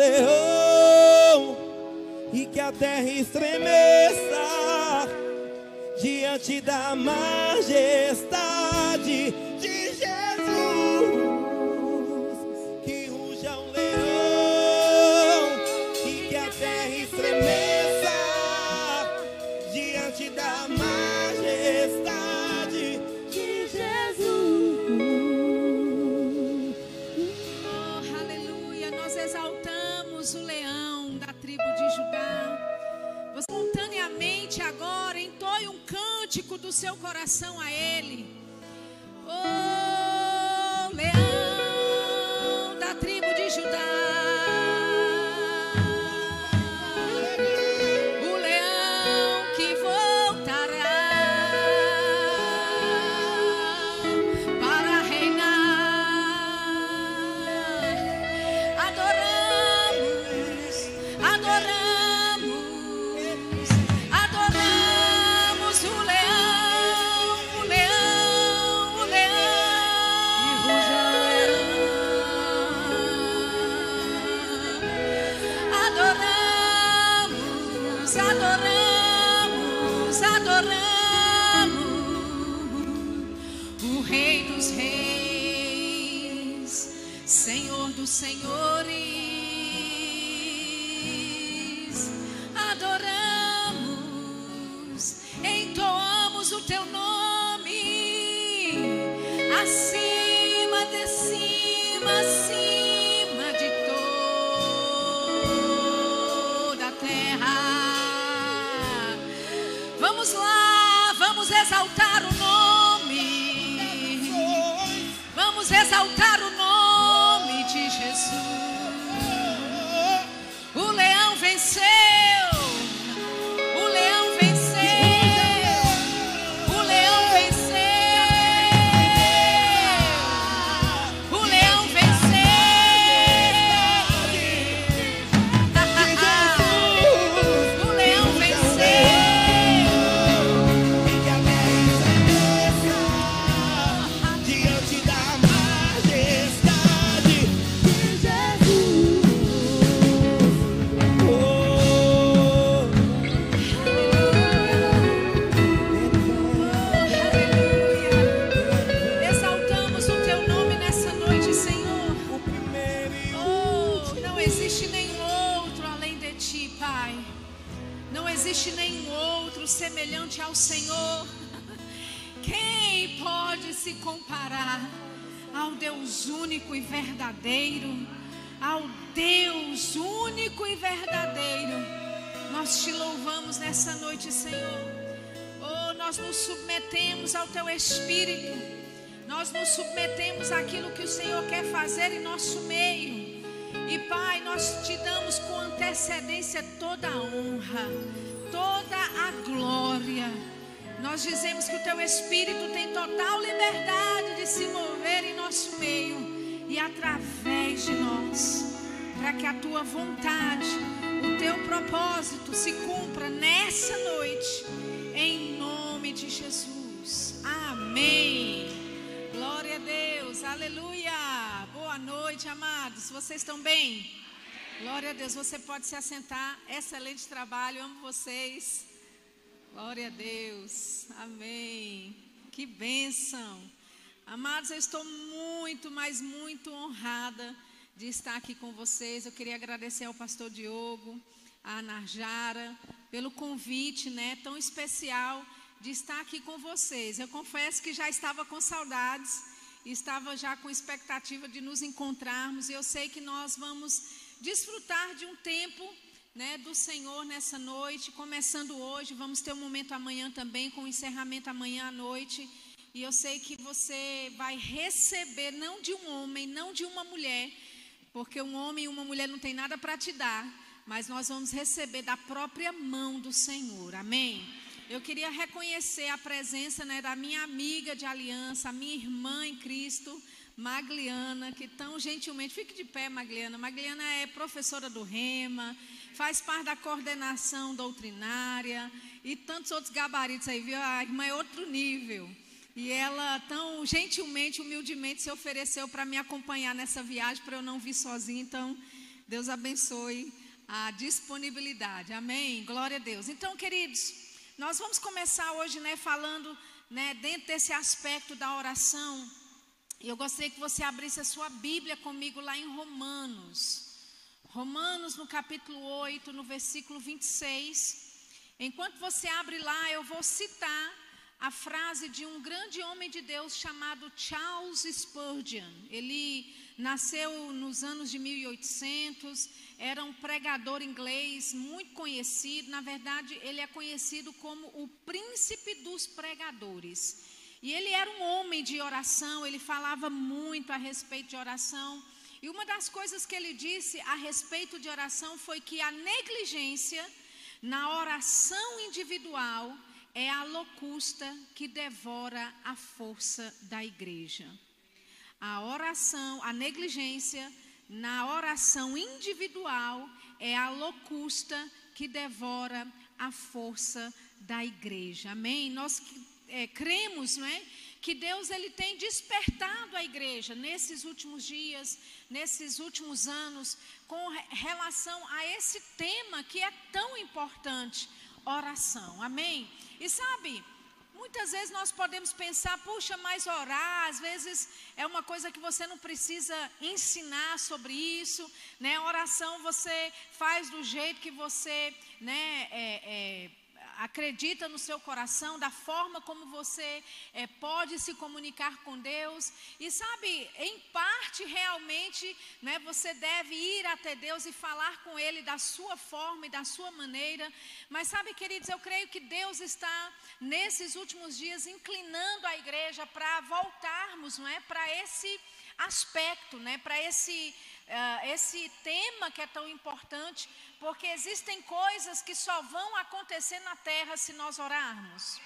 leão e que a terra estremeça diante da majestade do seu coração a ele. Verdadeiro? Ao Deus único e verdadeiro. Nós te louvamos nessa noite, Senhor. Oh, nós nos submetemos ao teu espírito. Nós nos submetemos àquilo que o Senhor quer fazer em nosso meio. E Pai, nós te damos com antecedência toda a honra, toda a glória. Nós dizemos que o teu espírito tem total liberdade de se mover em nosso meio e através de nós, para que a tua vontade, o teu propósito se cumpra nessa noite, em nome de Jesus. Amém. Glória a Deus, aleluia. Boa noite, amados. Vocês estão bem? Glória a Deus. Você pode se assentar. Excelente trabalho, amo vocês. Glória a Deus. Amém. Que bênção. Amados, eu estou muito, mas muito honrada de estar aqui com vocês. Eu queria agradecer ao pastor Diogo, à Narjara, pelo convite, né, tão especial de estar aqui com vocês. Eu confesso que já estava com saudades, estava já com expectativa de nos encontrarmos. E eu sei que nós vamos desfrutar de um tempo né, do Senhor nessa noite, começando hoje. Vamos ter um momento amanhã também, com o encerramento amanhã à noite. E eu sei que você vai receber, não de um homem, não de uma mulher, porque um homem e uma mulher não tem nada para te dar, mas nós vamos receber da própria mão do Senhor. Amém? Eu queria reconhecer a presença né, da minha amiga de aliança, minha irmã em Cristo, Magliana, que tão gentilmente, fique de pé, Magliana. Magliana é professora do Rema, faz parte da coordenação doutrinária e tantos outros gabaritos aí, viu? A irmã é outro nível. E ela tão gentilmente, humildemente se ofereceu para me acompanhar nessa viagem, para eu não vir sozinha. Então, Deus abençoe a disponibilidade. Amém. Glória a Deus. Então, queridos, nós vamos começar hoje, né, falando, né, dentro desse aspecto da oração. E eu gostaria que você abrisse a sua Bíblia comigo lá em Romanos. Romanos, no capítulo 8, no versículo 26. Enquanto você abre lá, eu vou citar a frase de um grande homem de Deus chamado Charles Spurgeon. Ele nasceu nos anos de 1800, era um pregador inglês muito conhecido. Na verdade, ele é conhecido como o príncipe dos pregadores. E ele era um homem de oração, ele falava muito a respeito de oração. E uma das coisas que ele disse a respeito de oração foi que a negligência na oração individual é a locusta que devora a força da igreja. A oração, a negligência na oração individual é a locusta que devora a força da igreja. Amém? Nós é, cremos, não é? Que Deus ele tem despertado a igreja nesses últimos dias, nesses últimos anos, com relação a esse tema que é tão importante, oração. Amém? E sabe, muitas vezes nós podemos pensar, puxa, mas orar, às vezes é uma coisa que você não precisa ensinar sobre isso, né? Oração você faz do jeito que você, né, é, é, acredita no seu coração, da forma como você é, pode se comunicar com Deus. E sabe, em parte realmente, né, você deve ir até Deus e falar com Ele da sua forma e da sua maneira. Mas sabe, queridos, eu creio que Deus está nesses últimos dias inclinando a igreja para voltarmos, não é, para esse aspecto, né, para esse uh, esse tema que é tão importante, porque existem coisas que só vão acontecer na terra se nós orarmos.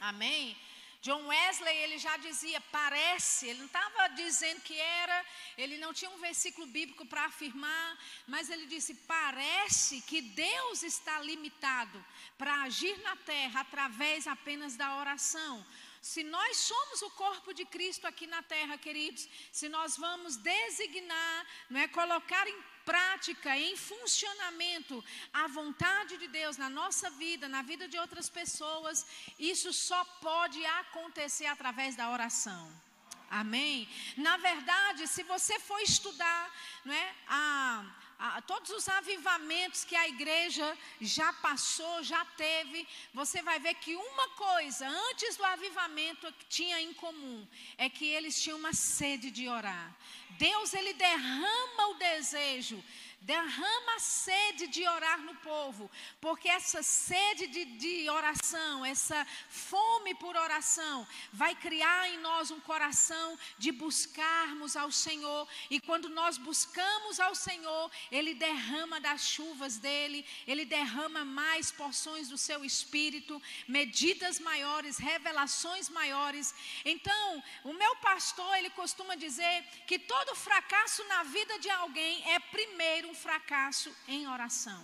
Amém? John Wesley, ele já dizia, parece, ele não estava dizendo que era, ele não tinha um versículo bíblico para afirmar, mas ele disse: parece que Deus está limitado para agir na terra através apenas da oração. Se nós somos o corpo de Cristo aqui na terra, queridos, se nós vamos designar, não é colocar em prática, em funcionamento a vontade de Deus na nossa vida, na vida de outras pessoas, isso só pode acontecer através da oração. Amém? Na verdade, se você for estudar, não é, a a, todos os avivamentos que a igreja já passou, já teve, você vai ver que uma coisa antes do avivamento que tinha em comum é que eles tinham uma sede de orar. Deus ele derrama o desejo Derrama a sede de orar no povo, porque essa sede de, de, oração, essa fome por oração, vai criar em nós um coração de buscarmos ao Senhor. E quando nós buscamos ao Senhor, Ele derrama das chuvas dele, Ele derrama mais porções do seu espírito, medidas maiores, revelações maiores. Então, o meu pastor, ele costuma dizer que todo fracasso na vida de alguém é primeiro um fracasso em oração.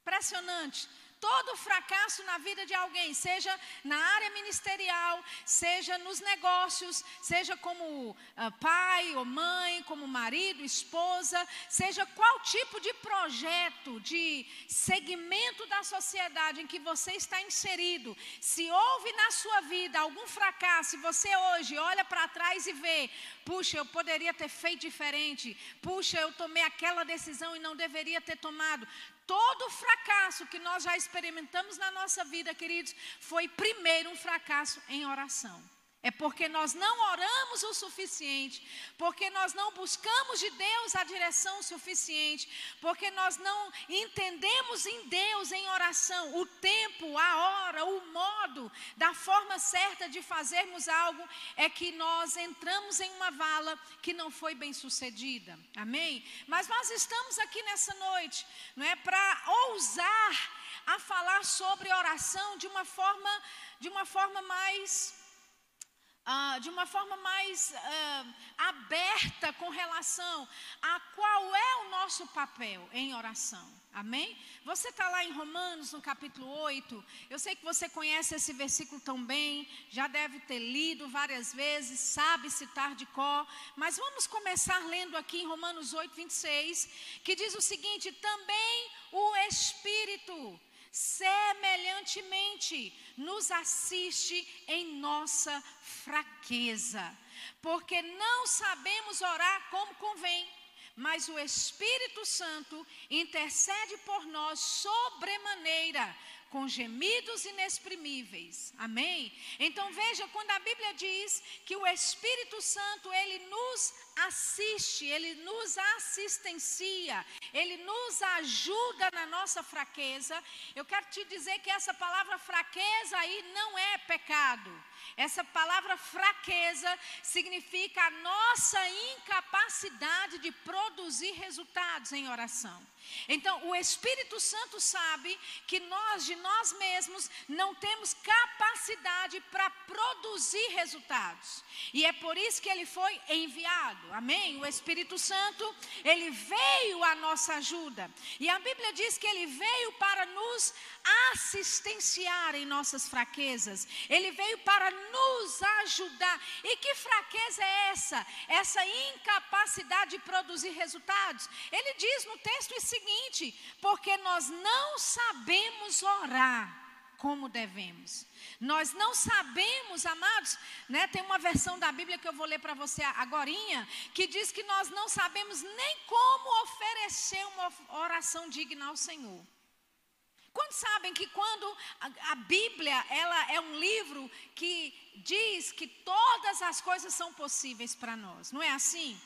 Impressionante. Todo fracasso na vida de alguém, seja na área ministerial, seja nos negócios, seja como uh, pai ou mãe, como marido, esposa, seja qual tipo de projeto, de segmento da sociedade em que você está inserido, se houve na sua vida algum fracasso e você hoje olha para trás e vê, puxa, eu poderia ter feito diferente, puxa, eu tomei aquela decisão e não deveria ter tomado. Todo fracasso que nós já experimentamos na nossa vida, queridos, foi primeiro um fracasso em oração. É porque nós não oramos o suficiente, porque nós não buscamos de Deus a direção suficiente, porque nós não entendemos em Deus em oração o tempo, a hora, o modo, da forma certa de fazermos algo, é que nós entramos em uma vala que não foi bem sucedida. Amém? Mas nós estamos aqui nessa noite, não é para ousar a falar sobre oração de uma forma de uma forma mais ah, de uma forma mais ah, aberta com relação a qual é o nosso papel em oração. Amém? Você está lá em Romanos, no capítulo 8. Eu sei que você conhece esse versículo tão bem, já deve ter lido várias vezes, sabe citar de cor. Mas vamos começar lendo aqui em Romanos 8, 26, que diz o seguinte: também o Espírito semelhantemente nos assiste em nossa fraqueza, porque não sabemos orar como convém, mas o Espírito Santo intercede por nós sobremaneira com gemidos inexprimíveis. Amém? Então veja, quando a Bíblia diz que o Espírito Santo, ele nos assiste, ele nos assistencia, ele nos ajuda na nossa fraqueza. Eu quero te dizer que essa palavra fraqueza aí não é pecado. Essa palavra fraqueza significa a nossa incapacidade de produzir resultados em oração. Então, o Espírito Santo sabe que nós, de nós mesmos, não temos capacidade para produzir resultados. E é por isso que ele foi enviado. Amém? O Espírito Santo, ele veio à nossa ajuda. E a Bíblia diz que ele veio para nos assistenciar em nossas fraquezas. Ele veio para nos ajudar. E que fraqueza é essa? Essa incapacidade de produzir resultados. Ele diz no texto o seguinte: porque nós não sabemos orar como devemos. Nós não sabemos, amados, né? Tem uma versão da Bíblia que eu vou ler para você agorinha, que diz que nós não sabemos nem como oferecer uma oração digna ao Senhor. Quantos sabem que quando a, a, Bíblia ela é um livro que diz que todas as coisas são possíveis para nós, não é assim?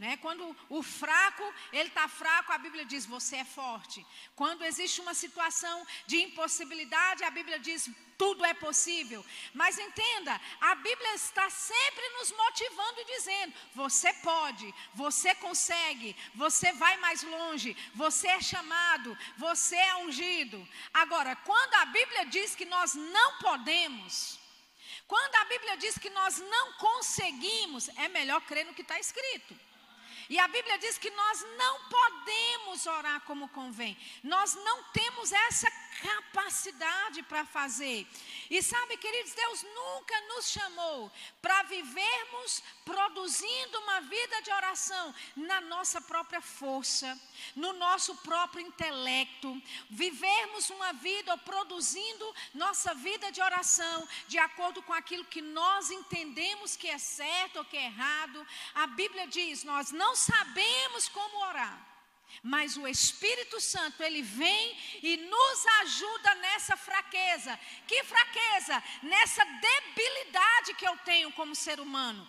Né? Quando o fraco, ele está fraco, a Bíblia diz, você é forte. Quando existe uma situação de impossibilidade, a Bíblia diz, tudo é possível. Mas entenda, a Bíblia está sempre nos motivando e dizendo: você pode, você consegue, você vai mais longe, você é chamado, você é ungido. Agora, quando a Bíblia diz que nós não podemos, quando a Bíblia diz que nós não conseguimos, é melhor crer no que está escrito. E a Bíblia diz que nós não podemos orar como convém. Nós não temos essa capacidade para fazer. E sabe, queridos, Deus nunca nos chamou para vivermos produzindo uma vida de oração na nossa própria força, no nosso próprio intelecto, vivermos uma vida produzindo nossa vida de oração de acordo com aquilo que nós entendemos que é certo ou que é errado. A Bíblia diz: nós não sabemos como orar. Mas o Espírito Santo, ele vem e nos ajuda nessa fraqueza. Que fraqueza? Nessa debilidade que eu tenho como ser humano.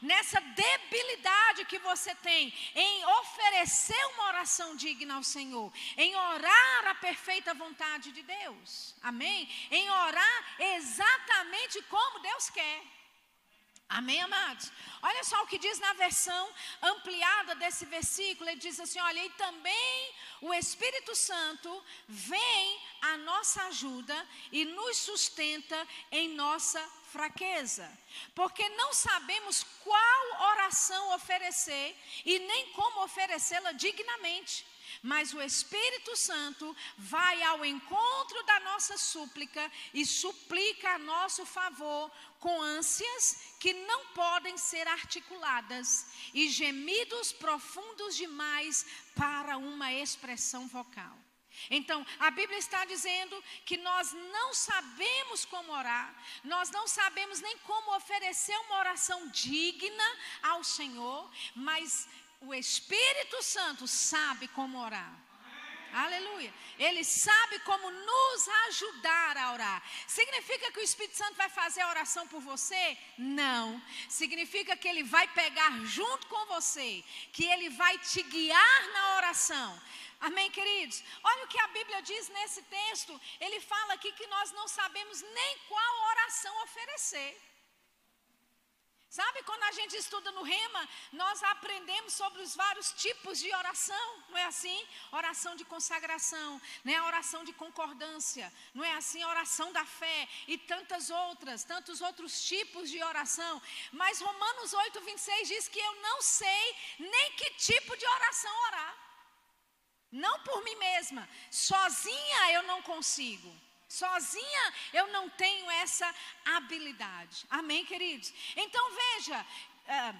Nessa debilidade que você tem em oferecer uma oração digna ao Senhor, em orar a perfeita vontade de Deus, amém? Em orar exatamente como Deus quer. Amém, amados? Olha só o que diz na versão ampliada desse versículo. Ele diz assim: olha, e também o Espírito Santo vem à nossa ajuda e nos sustenta em nossa fraqueza, porque não sabemos qual oração oferecer e nem como oferecê-la dignamente. Mas o Espírito Santo vai ao encontro da nossa súplica e suplica a nosso favor com ânsias que não podem ser articuladas e gemidos profundos demais para uma expressão vocal. Então, a Bíblia está dizendo que nós não sabemos como orar, nós não sabemos nem como oferecer uma oração digna ao Senhor, mas o Espírito Santo sabe como orar. Aleluia. Ele sabe como nos ajudar a orar. Significa que o Espírito Santo vai fazer a oração por você? Não. Significa que ele vai pegar junto com você, que ele vai te guiar na oração. Amém, queridos? Olha o que a Bíblia diz nesse texto. Ele fala aqui que nós não sabemos nem qual oração oferecer. Sabe, quando a gente estuda no Rema, nós aprendemos sobre os vários tipos de oração, não é assim? Oração de consagração, né? oração de concordância, não é assim? Oração da fé e tantas outras, tantos outros tipos de oração. Mas Romanos 8, 26 diz que eu não sei nem que tipo de oração orar. Não por mim mesma, sozinha eu não consigo. Sozinha eu não tenho essa habilidade. Amém, queridos? Então veja, é,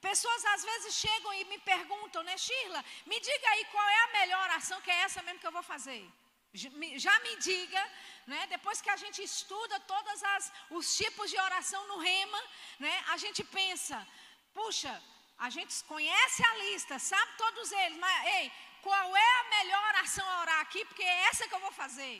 pessoas às vezes chegam e me perguntam, né, Shirla, me diga aí qual é a melhor oração, que é essa mesmo que eu vou fazer. Já me diga, né, depois que a gente estuda todos os tipos de oração no rema, né, a gente pensa, puxa, a gente conhece a lista, sabe todos eles, mas ei, qual é a melhor oração a orar aqui? Porque é essa que eu vou fazer.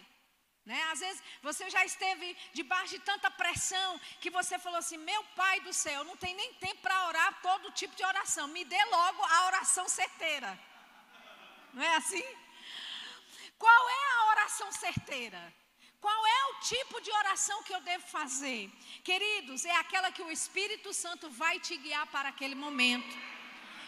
Né? Às vezes você já esteve debaixo de tanta pressão que você falou assim: Meu pai do céu, não tem nem tempo para orar todo tipo de oração. Me dê logo a oração certeira. Não é assim? Qual é a oração certeira? Qual é o tipo de oração que eu devo fazer? Queridos, é aquela que o Espírito Santo vai te guiar para aquele momento.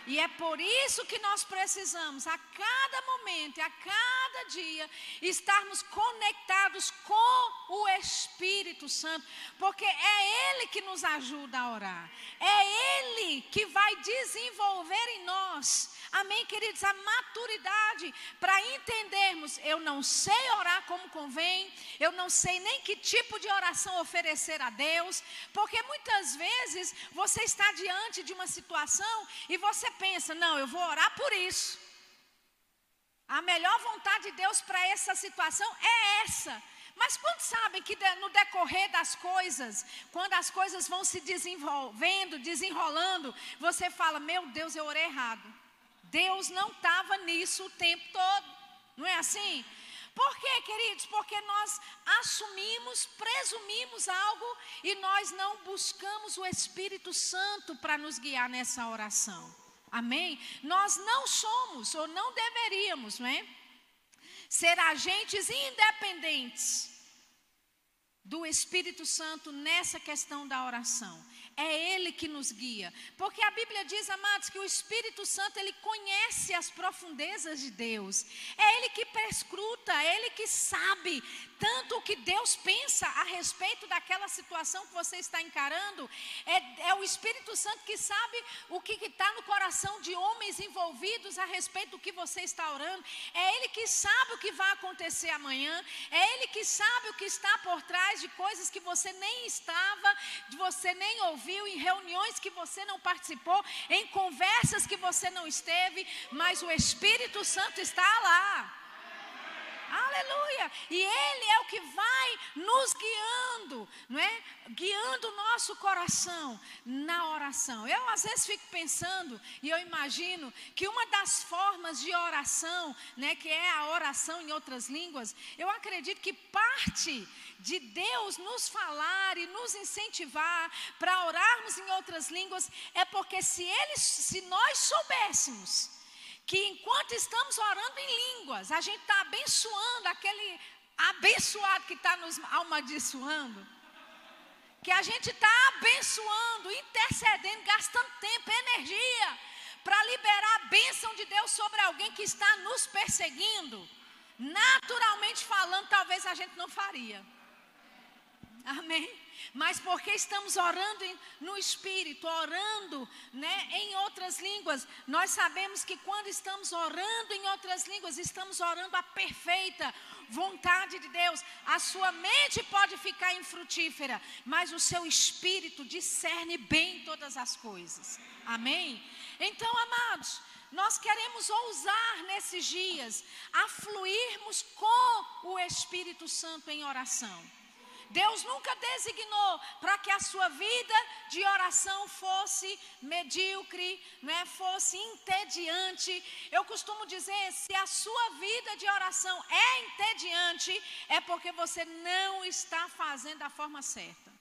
E é por isso que nós precisamos, a cada momento e a cada dia, estarmos conectados com o Espírito Santo, porque é Ele que nos ajuda a orar, é Ele que vai desenvolver em nós Amém, queridos? A maturidade para entendermos, eu não sei orar como convém, eu não sei nem que tipo de oração oferecer a Deus, porque muitas vezes você está diante de uma situação e você pensa, não, eu vou orar por isso. A melhor vontade de Deus para essa situação é essa. Mas quando sabem que no decorrer das coisas, quando as coisas vão se desenvolvendo, desenrolando, você fala: Meu Deus, eu orei errado. Deus não estava nisso o tempo todo. Não é assim? Por quê, queridos? Porque nós assumimos, presumimos algo e nós não buscamos o Espírito Santo para nos guiar nessa oração. Amém? Nós não somos ou não deveríamos, não é? Ser agentes independentes do Espírito Santo nessa questão da oração. É Ele que nos guia. Porque a Bíblia diz, amados, que o Espírito Santo, ele conhece as profundezas de Deus. É Ele que prescruta, é Ele que sabe tanto o que Deus pensa a respeito daquela situação que você está encarando. É, é o Espírito Santo que sabe o que está no coração de homens envolvidos a respeito do que você está orando. É Ele que sabe o que vai acontecer amanhã. É Ele que sabe o que está por trás de coisas que você nem estava, de você nem ouviu ouviu, em reuniões que você não participou, em conversas que você não esteve, mas o Espírito Santo está lá. Aleluia! E Ele é o que vai nos guiando, não é? Guiando o nosso coração na oração. Eu às vezes fico pensando e eu imagino que uma das formas de oração, né, que é a oração em outras línguas, eu acredito que parte de Deus nos falar e nos incentivar para orarmos em outras línguas é porque se eles, se nós soubéssemos que enquanto estamos orando em línguas, a gente está abençoando aquele abençoado que está nos amaldiçoando. Que a gente está abençoando, intercedendo, gastando tempo, energia para liberar a bênção de Deus sobre alguém que está nos perseguindo. Naturalmente falando, talvez a gente não faria. Amém? Mas porque estamos orando em, no Espírito, orando né, em outras línguas, nós sabemos que quando estamos orando em outras línguas, estamos orando a perfeita vontade de Deus. A sua mente pode ficar infrutífera, mas o seu espírito discerne bem todas as coisas. Amém? Então, amados, nós queremos ousar nesses dias a fluirmos com o Espírito Santo em oração. Deus nunca designou para que a sua vida de oração fosse medíocre, né, fosse entediante. Eu costumo dizer: se a sua vida de oração é entediante, é porque você não está fazendo da forma certa.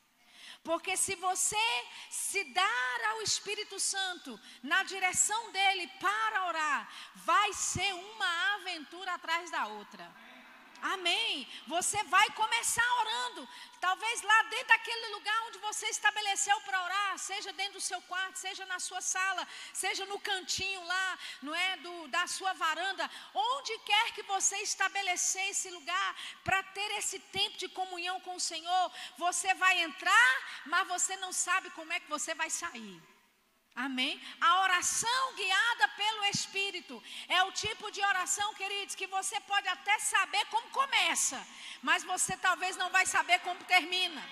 Porque se você se dar ao Espírito Santo na direção dele para orar, vai ser uma aventura atrás da outra. Amém. Você vai começar orando. Talvez lá dentro daquele lugar onde você estabeleceu para orar, seja dentro do seu quarto, seja na sua sala, seja no cantinho lá, não é do, da sua varanda, onde quer que você estabelecer esse lugar para ter esse tempo de comunhão com o Senhor, você vai entrar, mas você não sabe como é que você vai sair. Amém? A oração guiada pelo Espírito é o tipo de oração, queridos, que você pode até saber como começa, mas você talvez não vai saber como termina.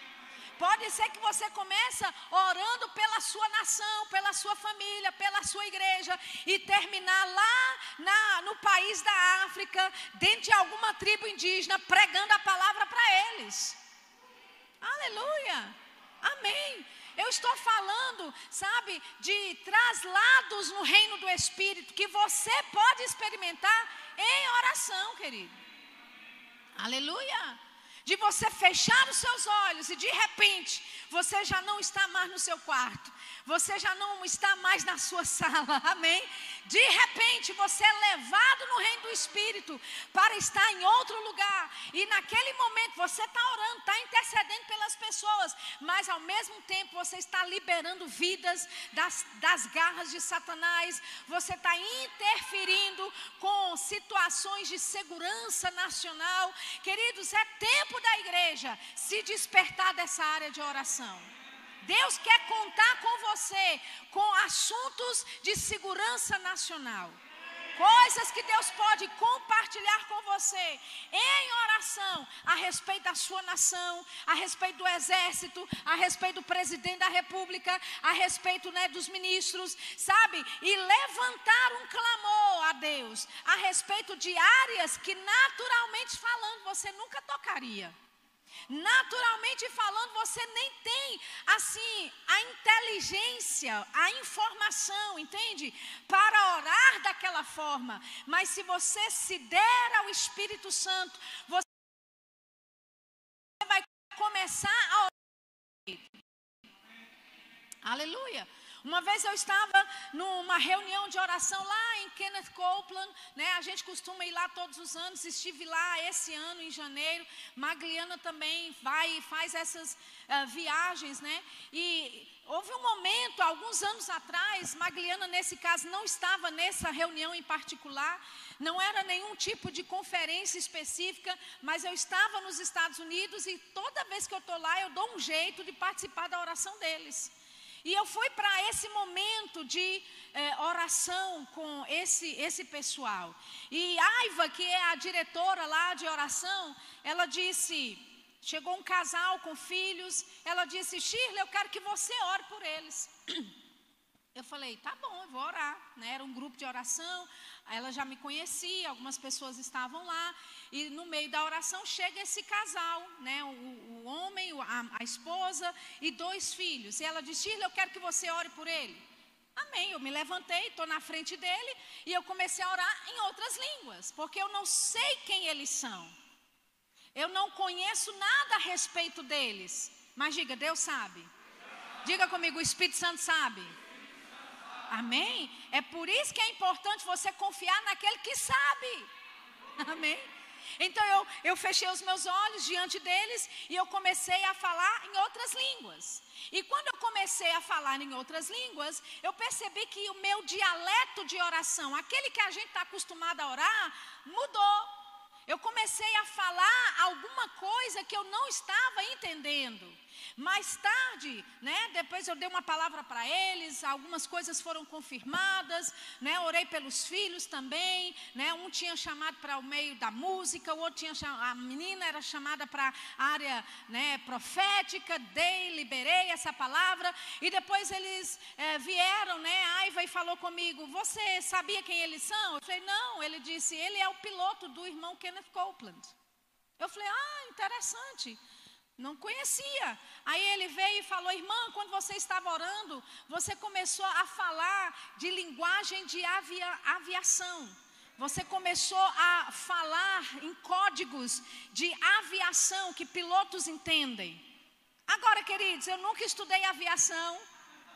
Pode ser que você comece orando pela sua nação, pela sua família, pela sua igreja e terminar lá na, no país da África, dentro de alguma tribo indígena, pregando a palavra para eles. Aleluia! Amém. Eu estou falando, sabe, de traslados no reino do Espírito que você pode experimentar em oração, querido. Aleluia. De você fechar os seus olhos e de repente você já não está mais no seu quarto, você já não está mais na sua sala, amém? De repente você é levado no reino do Espírito para estar em outro lugar, e naquele momento você está orando, está intercedendo pelas pessoas, mas ao mesmo tempo você está liberando vidas das, das garras de Satanás, você está interferindo com situações de segurança nacional. Queridos, é tempo da igreja se despertar dessa área de oração. Deus quer contar com você com assuntos de segurança nacional. Coisas que Deus pode compartilhar com você em oração a respeito da sua nação, a respeito do exército, a respeito do presidente da república, a respeito né, dos ministros, sabe? E levantar um clamor a Deus a respeito de áreas que naturalmente falando você nunca tocaria. Naturalmente falando, você nem tem assim a inteligência, a informação, entende? Para orar daquela forma. Mas se você se der ao Espírito Santo, você vai começar a orar. Aleluia. Uma vez eu estava numa reunião de oração lá em Kenneth Copeland, né? A gente costuma ir lá todos os anos, estive lá esse ano em janeiro. Magliana também vai e faz essas uh, viagens, né? E houve um momento, alguns anos atrás, Magliana nesse caso não estava nessa reunião em particular, não era nenhum tipo de conferência específica, mas eu estava nos Estados Unidos e toda vez que eu estou lá eu dou um jeito de participar da oração deles. E eu fui para esse momento de eh, oração com esse, esse pessoal. E Aiva, que é a diretora lá de oração, ela disse: chegou um casal com filhos, ela disse: Shirley, eu quero que você ore por eles. Eu falei, tá bom, eu vou orar. Né? Era um grupo de oração, ela já me conhecia, algumas pessoas estavam lá. E no meio da oração chega esse casal, né? o, o homem, a, a, esposa e dois filhos. E ela diz, Shirley, eu quero que você ore por ele. Amém. Eu me levantei, estou na frente dele e eu comecei a orar em outras línguas, porque eu não sei quem eles são. Eu não conheço nada a respeito deles. Mas diga, Deus sabe. Diga comigo, o Espírito Santo sabe. Amém? É por isso que é importante você confiar naquele que sabe. Amém? Então eu, eu fechei os meus olhos diante deles e eu comecei a falar em outras línguas. E quando eu comecei a falar em outras línguas, eu percebi que o meu dialeto de oração, aquele que a gente está acostumado a orar, mudou. Eu comecei a falar alguma coisa que eu não estava entendendo. Mais tarde, né, depois eu dei uma palavra para eles, algumas coisas foram confirmadas, né, orei pelos filhos também, né, um tinha chamado para o meio da música, o outro tinha chamado, a menina era chamada para a área né, profética, dei, liberei essa palavra, e depois eles é, vieram, né, Aiva e falou comigo, você sabia quem eles são? Eu falei, não, ele disse, ele é o piloto do irmão Kenneth Copeland. Eu falei, ah, interessante. Não conhecia. Aí ele veio e falou: Irmã, quando você estava orando, você começou a falar de linguagem de avia, aviação. Você começou a falar em códigos de aviação que pilotos entendem. Agora, queridos, eu nunca estudei aviação.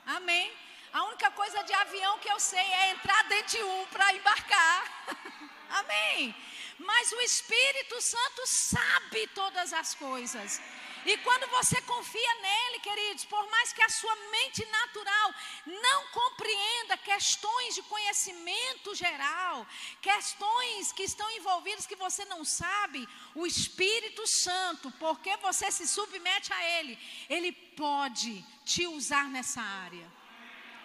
Amém? A única coisa de avião que eu sei é entrar dentro de um para embarcar. Amém? mas o Espírito Santo sabe todas as coisas. E quando você confia nele, queridos, por mais que a sua mente natural não compreenda questões de conhecimento geral, questões que estão envolvidas que você não sabe, o Espírito Santo, porque você se submete a ele, ele pode te usar nessa área.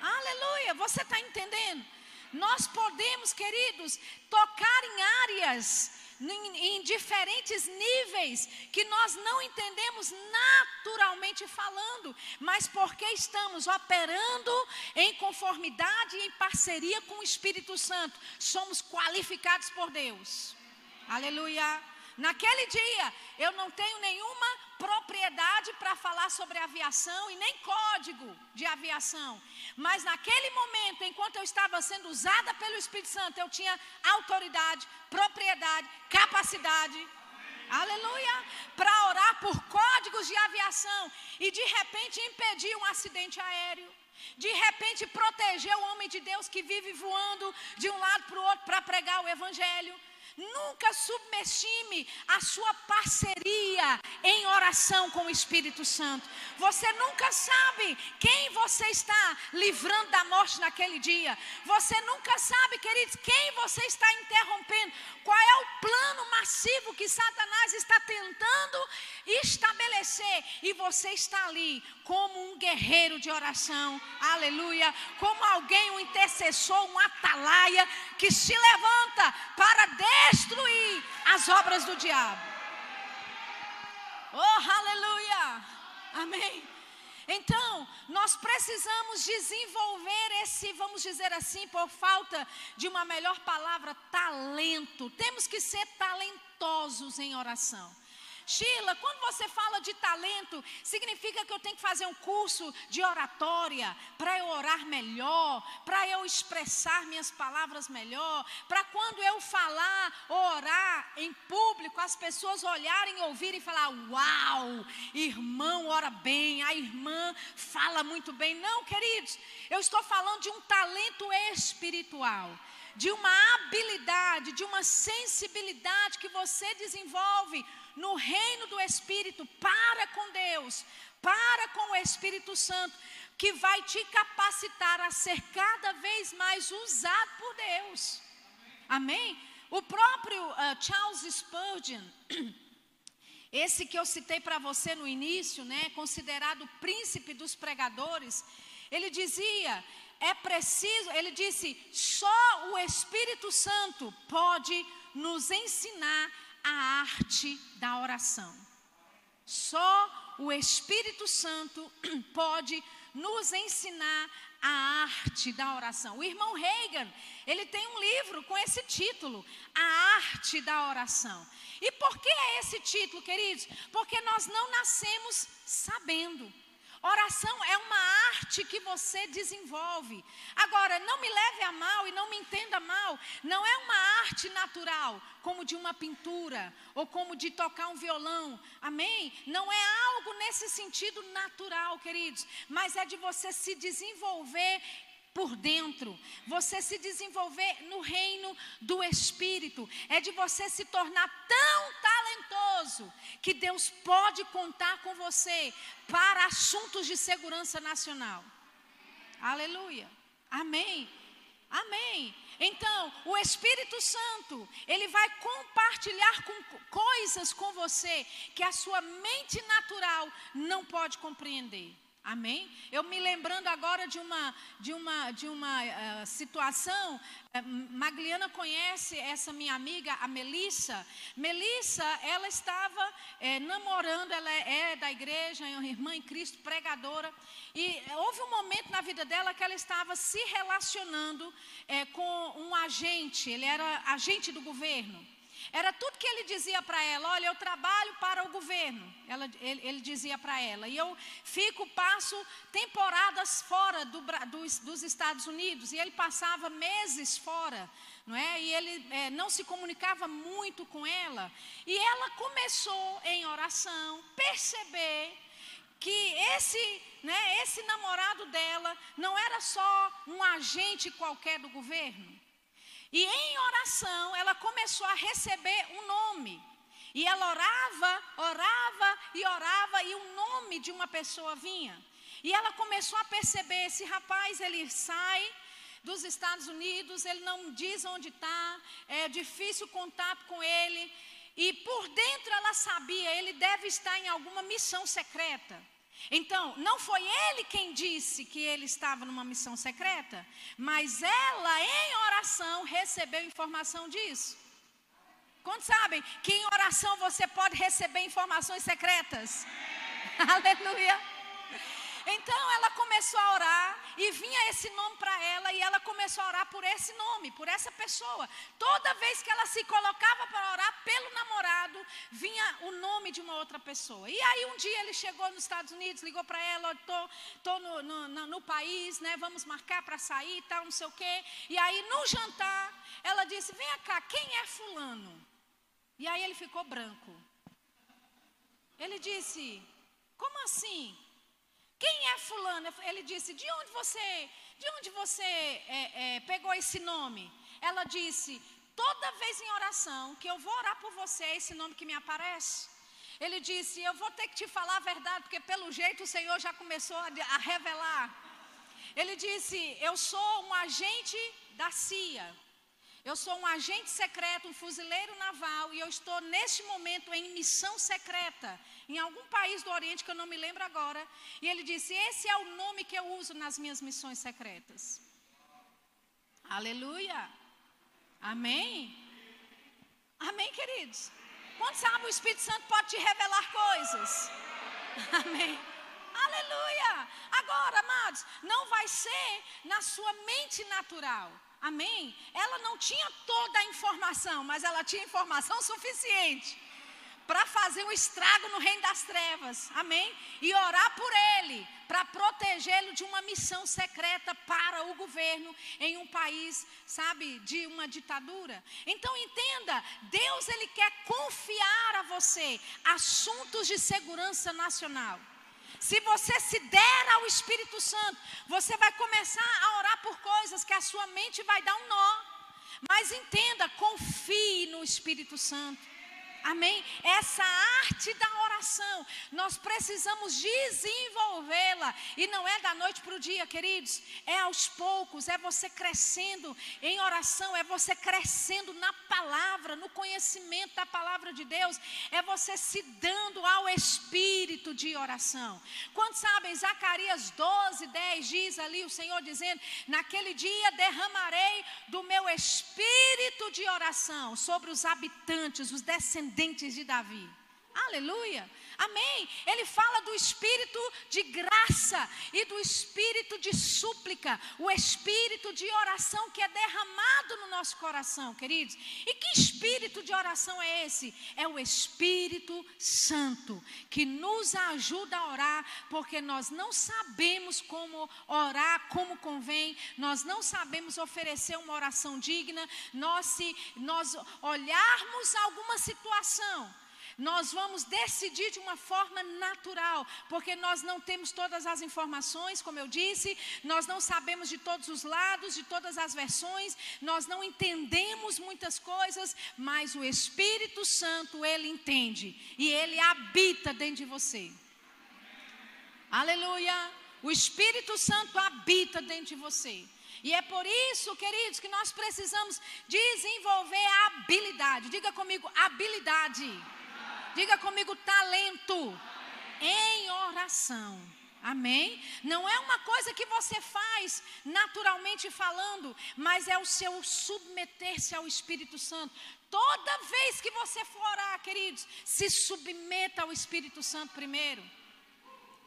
Aleluia, você está entendendo? Nós podemos, queridos, tocar em áreas em, diferentes níveis que nós não entendemos naturalmente falando, mas porque estamos operando em conformidade e em parceria com o Espírito Santo, somos qualificados por Deus. Aleluia. Naquele dia, eu não tenho nenhuma propriedade para falar sobre aviação e nem código de aviação. Mas naquele momento, enquanto eu estava sendo usada pelo Espírito Santo, eu tinha autoridade, propriedade, capacidade. Aleluia! Para orar por códigos de aviação e de repente impedir um acidente aéreo. De repente proteger o homem de Deus que vive voando de um lado para o outro para pregar o evangelho Nunca subestime a sua parceria em oração com o Espírito Santo. Você nunca sabe quem você está livrando da morte naquele dia. Você nunca sabe, queridos, quem você está interrompendo. Qual é o plano massivo que Satanás está tentando estabelecer? E você está ali como um guerreiro de oração. Aleluia. Como alguém, um intercessor, um atalaia que se levanta para destruir as obras do diabo. Oh, aleluia! Amém. Então, nós precisamos desenvolver esse, vamos dizer assim, por falta de uma melhor palavra, talento. Temos que ser talentosos em oração. Sheila, quando você fala de talento, significa que eu tenho que fazer um curso de oratória para eu orar melhor, para eu expressar minhas palavras melhor, para quando eu falar orar em público, as pessoas olharem, ouvirem e falar: Uau, irmão ora bem, a irmã fala muito bem. Não, queridos, eu estou falando de um talento espiritual de uma habilidade, de uma sensibilidade que você desenvolve no reino do Espírito para com Deus, para com o Espírito Santo, que vai te capacitar a ser cada vez mais usado por Deus. Amém? O próprio uh, Charles Spurgeon, esse que eu citei para você no início, né, considerado príncipe dos pregadores, ele dizia: é preciso, ele disse, só o Espírito Santo pode nos ensinar a arte da oração. Só o Espírito Santo pode nos ensinar a arte da oração. O irmão Reagan, ele tem um livro com esse título, A Arte da Oração. E por que é esse título, queridos? Porque nós não nascemos sabendo. Oração é uma arte que você desenvolve. Agora, não me leve a mal e não me entenda mal. Não é uma arte natural, como de uma pintura ou como de tocar um violão. Amém? Não é algo nesse sentido natural, queridos, mas é de você se desenvolver por dentro, você se desenvolver no reino do Espírito, é de você se tornar tão talentoso que Deus pode contar com você para assuntos de segurança nacional. Aleluia. Amém. Amém. Então, o Espírito Santo, ele vai compartilhar com coisas com você que a sua mente natural não pode compreender. Amém? Eu me lembrando agora de uma, de uma, de uma uh, situação, uh, Magliana conhece essa minha amiga, a Melissa. Melissa, ela estava uh, namorando, ela é, é da igreja, é uma irmã em Cristo, pregadora. E houve um momento na vida dela que ela estava se relacionando com um agente, ele era agente do governo. Era tudo que ele dizia para ela: olha, eu trabalho para o governo. Ela, ele, ele, dizia para ela. E eu fico, passo temporadas fora do, dos, dos, Estados Unidos. E ele passava meses fora. Não é? E ele é, não se comunicava muito com ela. E ela começou em oração, perceber que esse, né, esse namorado dela não era só um agente qualquer do governo E em oração, ela começou a receber um nome. E ela orava, orava e orava, e o nome de uma pessoa vinha. E ela começou a perceber: esse rapaz, ele sai dos Estados Unidos, ele não diz onde está, é difícil contato com ele. E por dentro ela sabia, ele deve estar em alguma missão secreta. Então, não foi ele quem disse que ele estava numa missão secreta, mas ela, em oração, recebeu informação disso. Quantos sabem que em oração você pode receber informações secretas? Aleluia. Ela começou a orar e vinha esse nome para ela e ela começou a orar por esse nome, por essa pessoa. Toda vez que ela se colocava para orar pelo namorado, vinha o nome de uma outra pessoa. E aí um dia ele chegou nos Estados Unidos, ligou para ela, tô, tô no, no, no, no, país, né? Vamos marcar para sair, tal, não sei o quê. E aí no jantar ela disse: Vem cá, quem é fulano? E aí ele ficou branco. Ele disse: Como assim? Quem é fulano? Ele disse, de onde você, de onde você é, é, pegou esse nome? Ela disse, toda vez em oração que eu vou orar por você, é esse nome que me aparece. Ele disse, eu vou ter que te falar a verdade, porque pelo jeito o Senhor já começou a, a revelar. Ele disse, eu sou um agente da CIA. Eu sou um agente secreto, um fuzileiro naval, e eu estou neste momento em missão secreta em algum país do Oriente que eu não me lembro agora. E ele disse: Esse é o nome que eu uso nas minhas missões secretas. Aleluia. Amém? Amém, queridos? Quando sabe o Espírito Santo pode te revelar coisas? Amém. Aleluia. Agora, amados, não vai ser na sua mente natural. Amém? Ela não tinha toda a informação, mas ela tinha informação suficiente para fazer um estrago no reino das trevas, amém? E orar por ele, para protegê-lo de uma missão secreta para o governo em um país, sabe, de uma ditadura. Então entenda, Deus ele quer confiar a você assuntos de segurança nacional. Se você se der ao Espírito Santo, você vai começar a orar por coisas que a sua mente vai dar um nó. Mas entenda, confie no Espírito Santo. Amém? Essa arte da oração, nós precisamos desenvolvê-la. E não é da noite para o dia, queridos. É aos poucos, é você crescendo em oração, é você crescendo na palavra, no conhecimento da palavra de Deus. É você se dando ao espírito de oração. Quantos sabem, Zacarias 12, 10 diz ali o Senhor dizendo: Naquele dia derramarei do meu espírito de oração sobre os habitantes, os descendentes descendentes de Davi. Aleluia. Amém. Ele fala do espírito de graça e do espírito de súplica, o espírito de oração que é derramado no nosso coração, queridos. E que espírito de oração é esse? É o Espírito Santo que nos ajuda a orar, porque nós não sabemos como orar como convém, nós não sabemos oferecer uma oração digna. Nós se nós olharmos alguma situação nós vamos decidir de uma forma natural, porque nós não temos todas as informações, como eu disse, nós não sabemos de todos os lados, de todas as versões, nós não entendemos muitas coisas, mas o Espírito Santo, ele entende e ele habita dentro de você. Aleluia! O Espírito Santo habita dentro de você. E é por isso, queridos, que nós precisamos desenvolver a habilidade. Diga comigo, habilidade Diga comigo, talento em oração. Amém? Não é uma coisa que você faz naturalmente falando, mas é o seu submeter-se ao Espírito Santo. Toda vez que você for orar, queridos, se submeta ao Espírito Santo primeiro.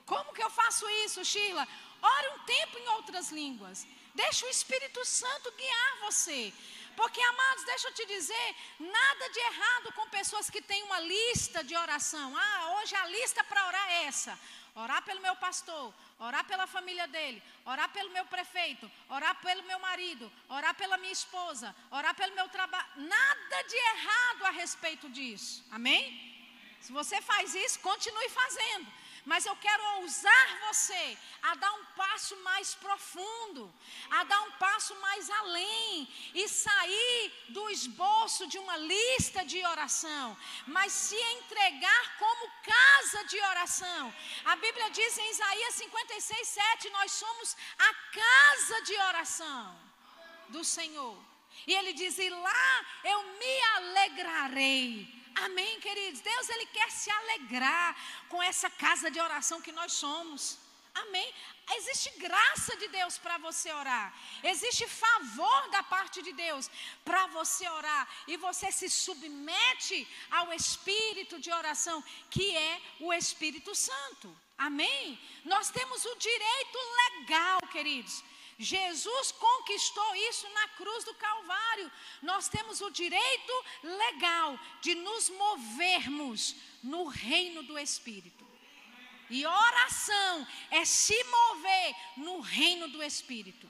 Como que eu faço isso, Sheila? Ore um tempo em outras línguas. Deixa o Espírito Santo guiar você. Porque, amados, deixa eu te dizer, nada de errado com pessoas que têm uma lista de oração. Ah, hoje a lista para orar é essa. Orar pelo meu pastor, orar pela família dele, orar pelo meu prefeito, orar pelo meu marido, orar pela minha esposa, orar pelo meu trabalho. Nada de errado a respeito disso. Amém? Se você faz isso, continue fazendo. Mas eu quero ousar você a dar um passo mais profundo, a dar um passo mais além e sair do esboço de uma lista de oração, mas se entregar como casa de oração. A Bíblia diz em Isaías 56, 7: Nós somos a casa de oração do Senhor. E ele diz: E lá eu me alegrarei Amém, queridos? Deus, Ele quer se alegrar com essa casa de oração que nós somos. Amém. Existe graça de Deus para você orar. Existe favor da parte de Deus para você orar. E você se submete ao espírito de oração, que é o Espírito Santo. Amém? Nós temos o direito legal, queridos, Jesus conquistou isso na cruz do Calvário. Nós temos o direito legal de nos movermos no reino do Espírito. E oração é se mover no reino do Espírito.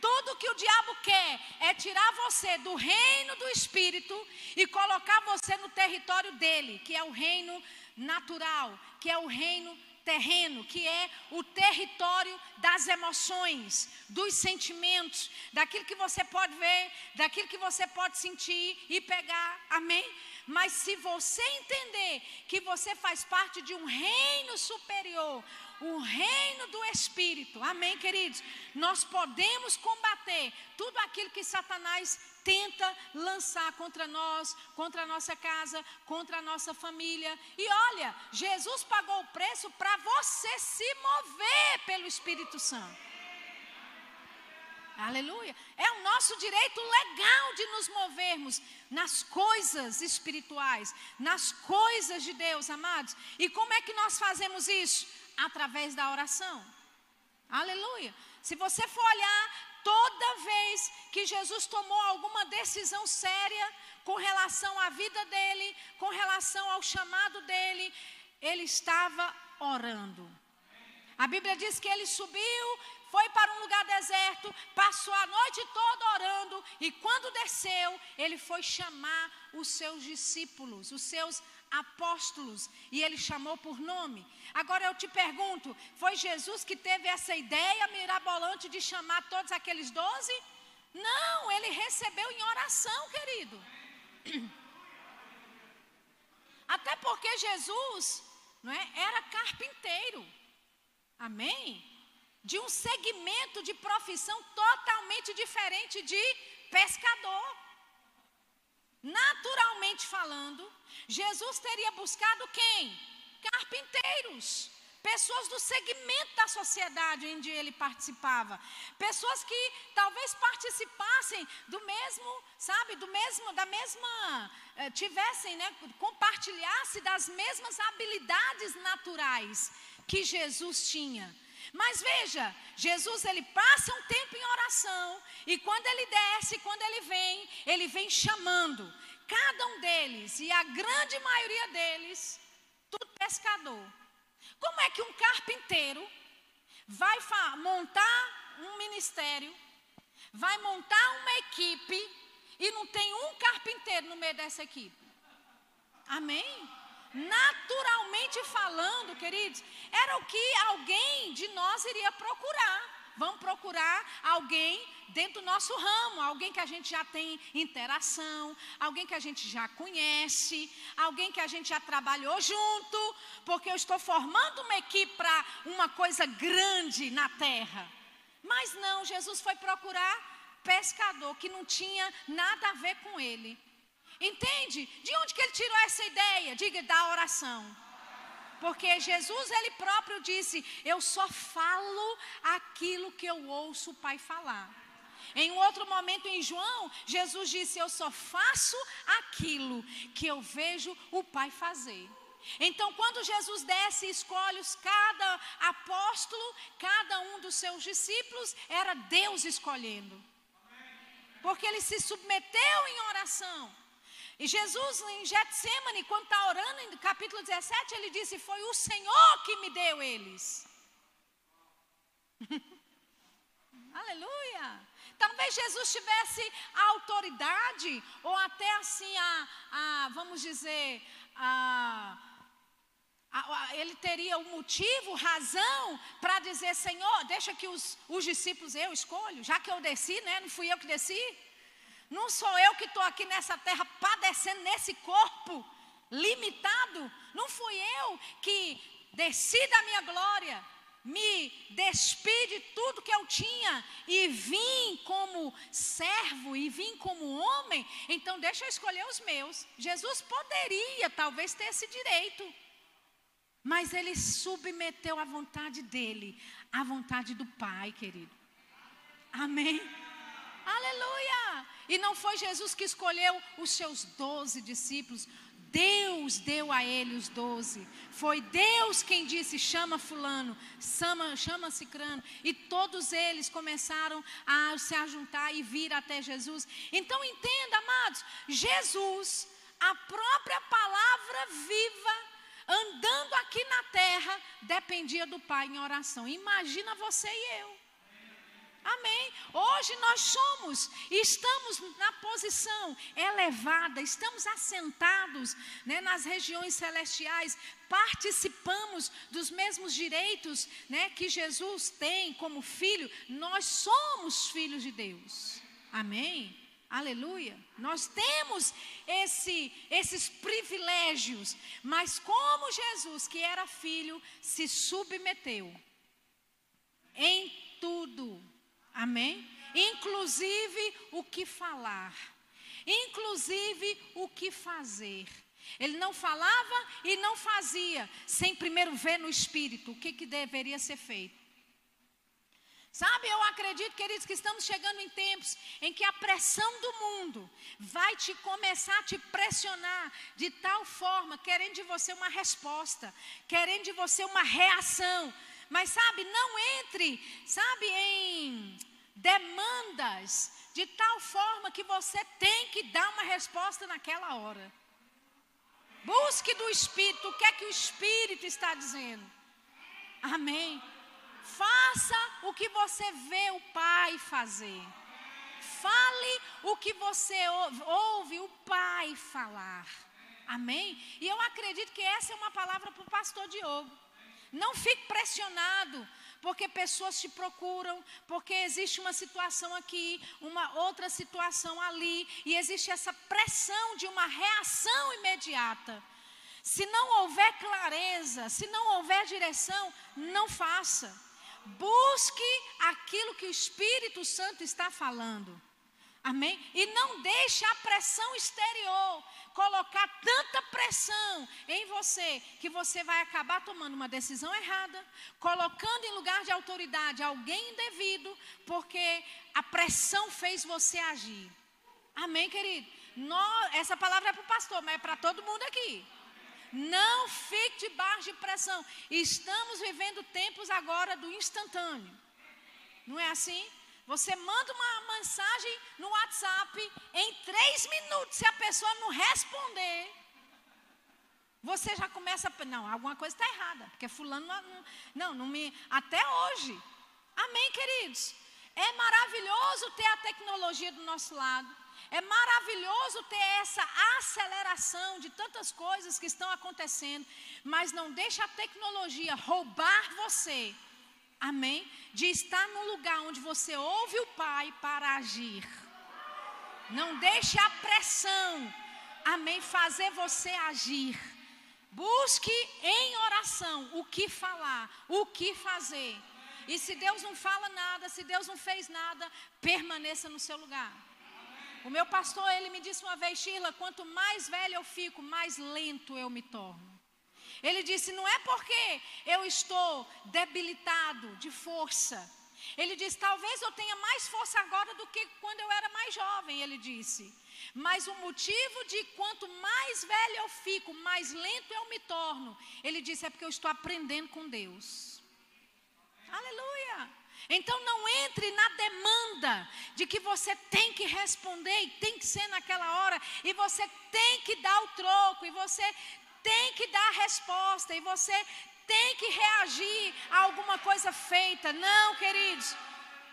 Tudo que o diabo quer é tirar você do reino do Espírito e colocar você no território dele, que é o reino natural, que é o reino terreno, que é o território das emoções, dos sentimentos, daquilo que você pode ver, daquilo que você pode sentir e pegar. Amém? Mas se você entender que você faz parte de um reino superior, o reino do Espírito, amém, queridos? Nós podemos combater tudo aquilo que Satanás tenta lançar contra nós, contra a nossa casa, contra a nossa família. E olha, Jesus pagou o preço para você se mover pelo Espírito Santo. Aleluia. É o nosso direito legal de nos movermos nas coisas espirituais, nas coisas de Deus, amados. E como é que nós fazemos isso? Através da oração. Aleluia. Se você for olhar toda vez que Jesus tomou alguma decisão séria com relação à vida dele, com relação ao chamado dele, ele estava orando. A Bíblia diz que ele subiu, foi para um lugar deserto, passou a noite toda orando, e quando desceu, ele foi chamar os seus discípulos, os seus apóstolos, e ele chamou por nome. Agora eu te pergunto: foi Jesus que teve essa ideia mirabolante de chamar todos aqueles doze? Não, ele recebeu em oração, querido. Até porque Jesus não é, era carpinteiro. Amém? De um segmento de profissão totalmente diferente de pescador. Naturalmente falando, Jesus teria buscado quem? Carpinteiros. Pessoas do segmento da sociedade onde ele participava. Pessoas que talvez participassem do mesmo, sabe, do mesmo, da mesma, eh, tivessem, né, compartilhasse das mesmas habilidades naturais que Jesus tinha. Mas veja, Jesus ele passa um tempo em oração e quando ele desce, quando ele vem, ele vem chamando cada um deles e a grande maioria deles, tudo pescador. Como é que um carpinteiro vai montar um ministério, vai montar uma equipe e não tem um carpinteiro no meio dessa equipe? Amém? Naturalmente falando, queridos, era o que alguém de nós iria procurar. Vamos procurar alguém dentro do nosso ramo, alguém que a gente já tem interação, alguém que a gente já conhece, alguém que a gente já trabalhou junto, porque eu estou formando uma equipe para uma coisa grande na terra. Mas não, Jesus foi procurar pescador que não tinha nada a ver com ele. Entende? De onde que ele tirou essa ideia? Diga, da oração. Porque Jesus ele próprio disse: "Eu só falo aquilo que eu ouço o Pai falar". Em outro momento em João, Jesus disse: "Eu só faço aquilo que eu vejo o Pai fazer". Então, quando Jesus desce e escolhe os cada apóstolo, cada um dos seus discípulos, era Deus escolhendo. Porque ele se submeteu em oração. E Jesus, em Getsemane, quando está orando, no capítulo 17, ele disse: Foi o Senhor que me deu eles. Aleluia. Talvez Jesus tivesse a autoridade, ou até assim, a, a vamos dizer, a, ele teria o um motivo, razão para dizer: Senhor, deixa que os, os discípulos eu escolho, já que eu desci, né? Não fui eu que desci. Não sou eu que estou aqui nessa terra padecendo nesse corpo limitado. Não fui eu que desci da minha glória, me despi de tudo que eu tinha e vim como servo e vim como homem. Então deixa eu escolher os meus. Jesus poderia talvez ter esse direito. Mas ele submeteu a vontade dele, à vontade do Pai, querido. Amém? Aleluia! E não foi Jesus que escolheu os seus doze discípulos. Deus deu a ele os doze. Foi Deus quem disse: chama Fulano, chama, chama Cicrano. E todos eles começaram a se ajuntar e vir até Jesus. Então entenda, amados: Jesus, a própria palavra viva, andando aqui na terra, dependia do Pai em oração. Imagina você e eu. Amém. Hoje nós somos, estamos na posição elevada, estamos assentados né, nas regiões celestiais, participamos dos mesmos direitos né, que Jesus tem como filho. Nós somos filhos de Deus. Amém. Aleluia. Nós temos esse, esses privilégios, mas como Jesus, que era filho, se submeteu em tudo. Amém? Inclusive o que falar, inclusive o que fazer. Ele não falava e não fazia, sem primeiro ver no espírito o que, que deveria ser feito. Sabe, eu acredito, queridos, que estamos chegando em tempos em que a pressão do mundo vai te começar a te pressionar de tal forma, querendo de você uma resposta, querendo de você uma reação. Mas sabe, não entre, sabe, em demandas de tal forma que você tem que dar uma resposta naquela hora. Busque do Espírito o que é que o Espírito está dizendo. Amém. Faça o que você vê o Pai fazer. Fale o que você ouve o Pai falar. Amém? E eu acredito que essa é uma palavra para o pastor Diogo. Não fique pressionado, porque pessoas te procuram, porque existe uma situação aqui, uma outra situação ali, e existe essa pressão de uma reação imediata. Se não houver clareza, se não houver direção, não faça. Busque aquilo que o Espírito Santo está falando. Amém? E não deixe a pressão exterior colocar tanta pressão em você que você vai acabar tomando uma decisão errada, colocando em lugar de autoridade alguém indevido, porque a pressão fez você agir. Amém, querido? Essa palavra é para o pastor, mas é para todo mundo aqui. Não fique debaixo de pressão. Estamos vivendo tempos agora do instantâneo. Não é assim? Você manda uma mensagem no WhatsApp em três minutos. Se a pessoa não responder, você já começa a. Não, alguma coisa está errada. Porque Fulano não, não, não me. Até hoje. Amém, queridos? É maravilhoso ter a tecnologia do nosso lado. É maravilhoso ter essa aceleração de tantas coisas que estão acontecendo, mas não deixe a tecnologia roubar você. Amém? De estar no lugar onde você ouve o Pai para agir. Não deixe a pressão, amém, fazer você agir. Busque em oração o que falar, o que fazer. E se Deus não fala nada, se Deus não fez nada, permaneça no seu lugar. O meu pastor, ele me disse uma vez, Sheila, quanto mais velho eu fico, mais lento eu me torno. Ele disse, não é porque eu estou debilitado de força. Ele disse, talvez eu tenha mais força agora do que quando eu era mais jovem, ele disse. Mas o motivo de quanto mais velho eu fico, mais lento eu me torno, ele disse, é porque eu estou aprendendo com Deus. Aleluia. Então não entre na demanda de que você tem que responder e tem que ser naquela hora, e você tem que dar o troco, e você tem que dar resposta, e você tem que reagir a alguma coisa feita. Não, queridos.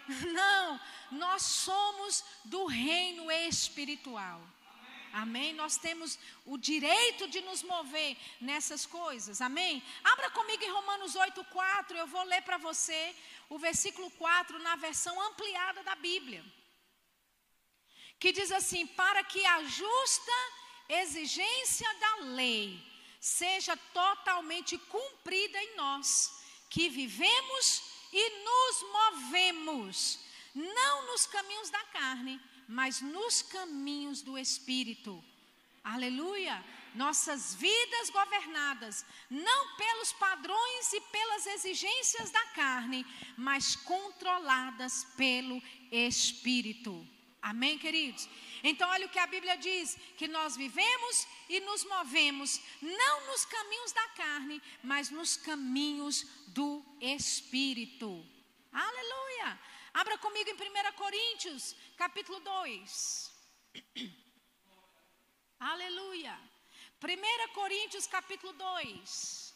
Não, nós somos do reino espiritual. Amém? Nós temos o direito de nos mover nessas coisas. Amém? Abra comigo em Romanos 8:4. Eu vou ler para você o versículo 4 na versão ampliada da Bíblia. Que diz assim: "Para que a justa exigência da lei seja totalmente cumprida em nós, que vivemos e nos movemos, não nos caminhos da carne, mas nos caminhos do Espírito. Aleluia! Nossas vidas governadas não pelos padrões e pelas exigências da carne, mas controladas pelo Espírito. Amém, queridos? Então, olha o que a Bíblia diz: que nós vivemos e nos movemos, não nos caminhos da carne, mas nos caminhos do Espírito. Aleluia! Abra comigo em 1 Coríntios, capítulo 2. Aleluia. 1 Coríntios, capítulo 2,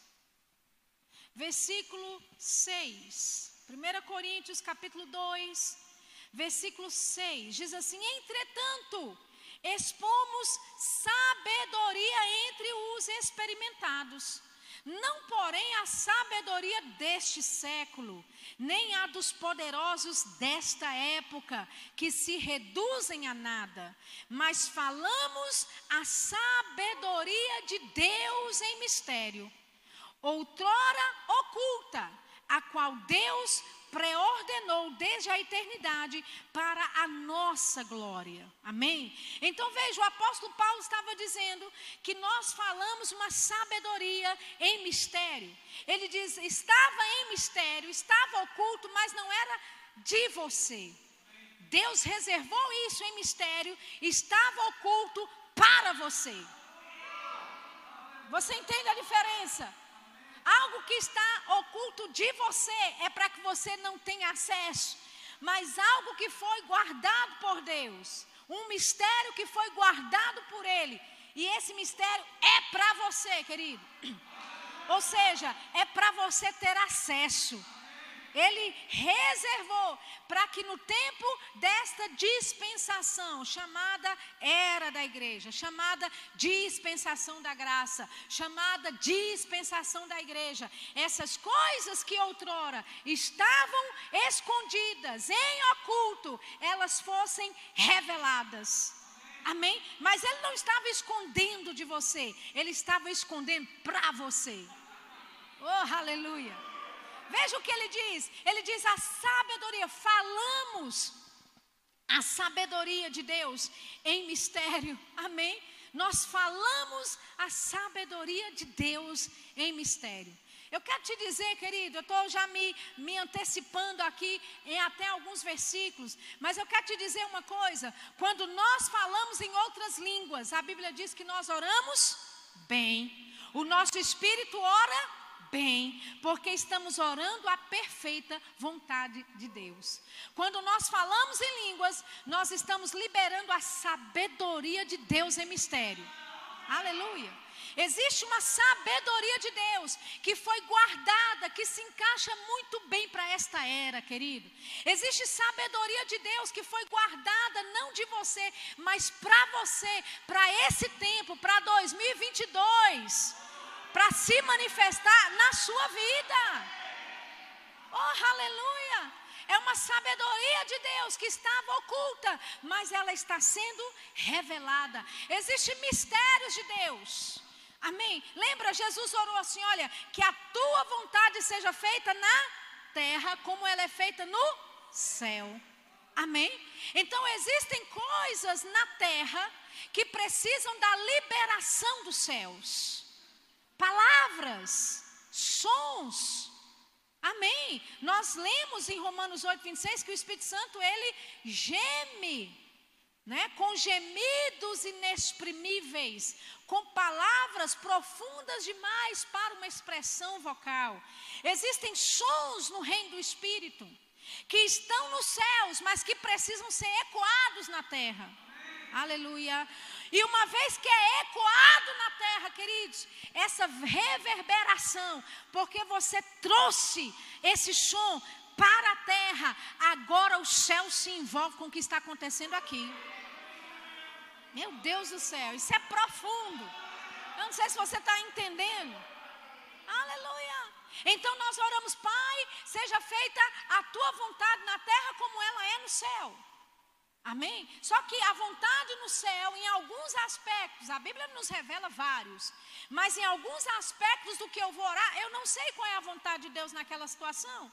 versículo 6. 1 Coríntios, capítulo 2, versículo 6. Diz assim: Entretanto, expomos sabedoria entre os experimentados não, porém, a sabedoria deste século, nem a dos poderosos desta época, que se reduzem a nada, mas falamos a sabedoria de Deus em mistério, outrora oculta, a qual Deus preordenou desde a eternidade para a nossa glória. Amém? Então veja, o apóstolo Paulo estava dizendo que nós falamos uma sabedoria em mistério. Ele diz: estava em mistério, estava oculto, mas não era de você. Deus reservou isso em mistério, estava oculto para você. Você entende a diferença? Algo que está oculto de você é para que você não tenha acesso, mas algo que foi guardado por Deus, um mistério que foi guardado por Ele, e esse mistério é para você, querido. Ou seja, é para você ter acesso. Ele reservou para que no tempo desta dispensação, chamada era da igreja, chamada dispensação da graça, chamada dispensação da igreja, essas coisas que outrora estavam escondidas em oculto, elas fossem reveladas. Amém? Mas ele não estava escondendo de você, ele estava escondendo para você. Oh, aleluia. Veja o que ele diz. Ele diz a sabedoria. Falamos a sabedoria de Deus em mistério. Amém? Nós falamos a sabedoria de Deus em mistério. Eu quero te dizer, querido, eu estou já me, me antecipando aqui em até alguns versículos, mas eu quero te dizer uma coisa: quando nós falamos em outras línguas, a Bíblia diz que nós oramos bem, o nosso espírito ora porque estamos orando a perfeita vontade de Deus. Quando nós falamos em línguas, nós estamos liberando a sabedoria de Deus em mistério. Aleluia. Existe uma sabedoria de Deus que foi guardada, que se encaixa muito bem para esta era, querido. Existe sabedoria de Deus que foi guardada não de você, mas para você, para esse tempo, para 2022 para se manifestar na sua vida. Oh, aleluia! É uma sabedoria de Deus que estava oculta, mas ela está sendo revelada. Existem mistérios de Deus. Amém? Lembra, Jesus orou assim: olha, que a tua vontade seja feita na terra, como ela é feita no céu. Amém? Então existem coisas na terra que precisam da liberação dos céus palavras, sons. Amém. Nós lemos em Romanos 8, 26 que o Espírito Santo ele geme, né, com gemidos inexprimíveis, com palavras profundas demais para uma expressão vocal. Existem sons no reino do Espírito que estão nos céus, mas que precisam ser ecoados na terra. Aleluia. E uma vez que é ecoado na terra, queridos, essa reverberação, porque você trouxe esse som para a terra, agora o céu se envolve com o que está acontecendo aqui. Meu Deus do céu, isso é profundo. Eu não sei se você está entendendo. Aleluia. Então nós oramos, Pai, seja feita a tua vontade na terra como ela é no céu. Amém? Só que a vontade no céu, em alguns aspectos, a Bíblia nos revela vários, mas em alguns aspectos do que eu vou orar, eu não sei qual é a vontade de Deus naquela situação.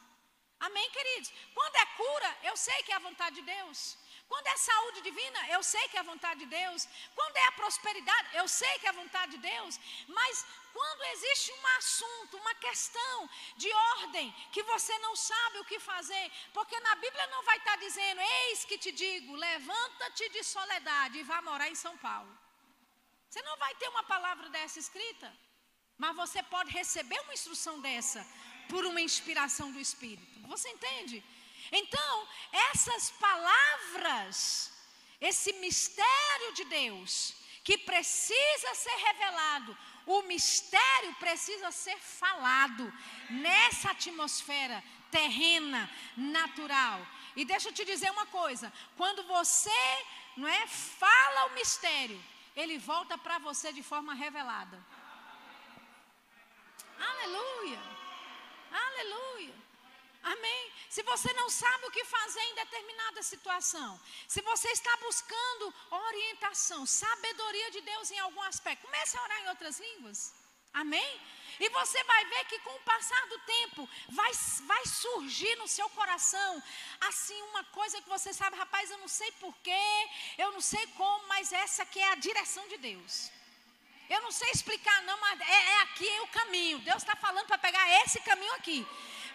Amém, queridos? Quando é cura, eu sei que é a vontade de Deus. Quando é saúde divina, eu sei que é a vontade de Deus. Quando é a prosperidade, eu sei que é a vontade de Deus. Mas quando existe um assunto, uma questão de ordem, que você não sabe o que fazer, porque na Bíblia não vai estar dizendo: Eis que te digo, levanta-te de soledade e vá morar em São Paulo. Você não vai ter uma palavra dessa escrita, mas você pode receber uma instrução dessa por uma inspiração do Espírito. Você entende? Então, essas palavras, esse mistério de Deus, que precisa ser revelado, o mistério precisa ser falado nessa atmosfera terrena, natural. E deixa eu te dizer uma coisa: quando você não é, fala o mistério, ele volta para você de forma revelada. Aleluia. Aleluia. Amém. Se você não sabe o que fazer em determinada situação, se você está buscando orientação, sabedoria de Deus em algum aspecto, comece a orar em outras línguas. Amém? E você vai ver que com o passar do tempo vai, vai surgir no seu coração assim uma coisa que você sabe, rapaz, eu não sei porquê, eu não sei como, mas essa que é a direção de Deus. Eu não sei explicar, não, mas é, é aqui é o caminho. Deus está falando para pegar esse caminho aqui.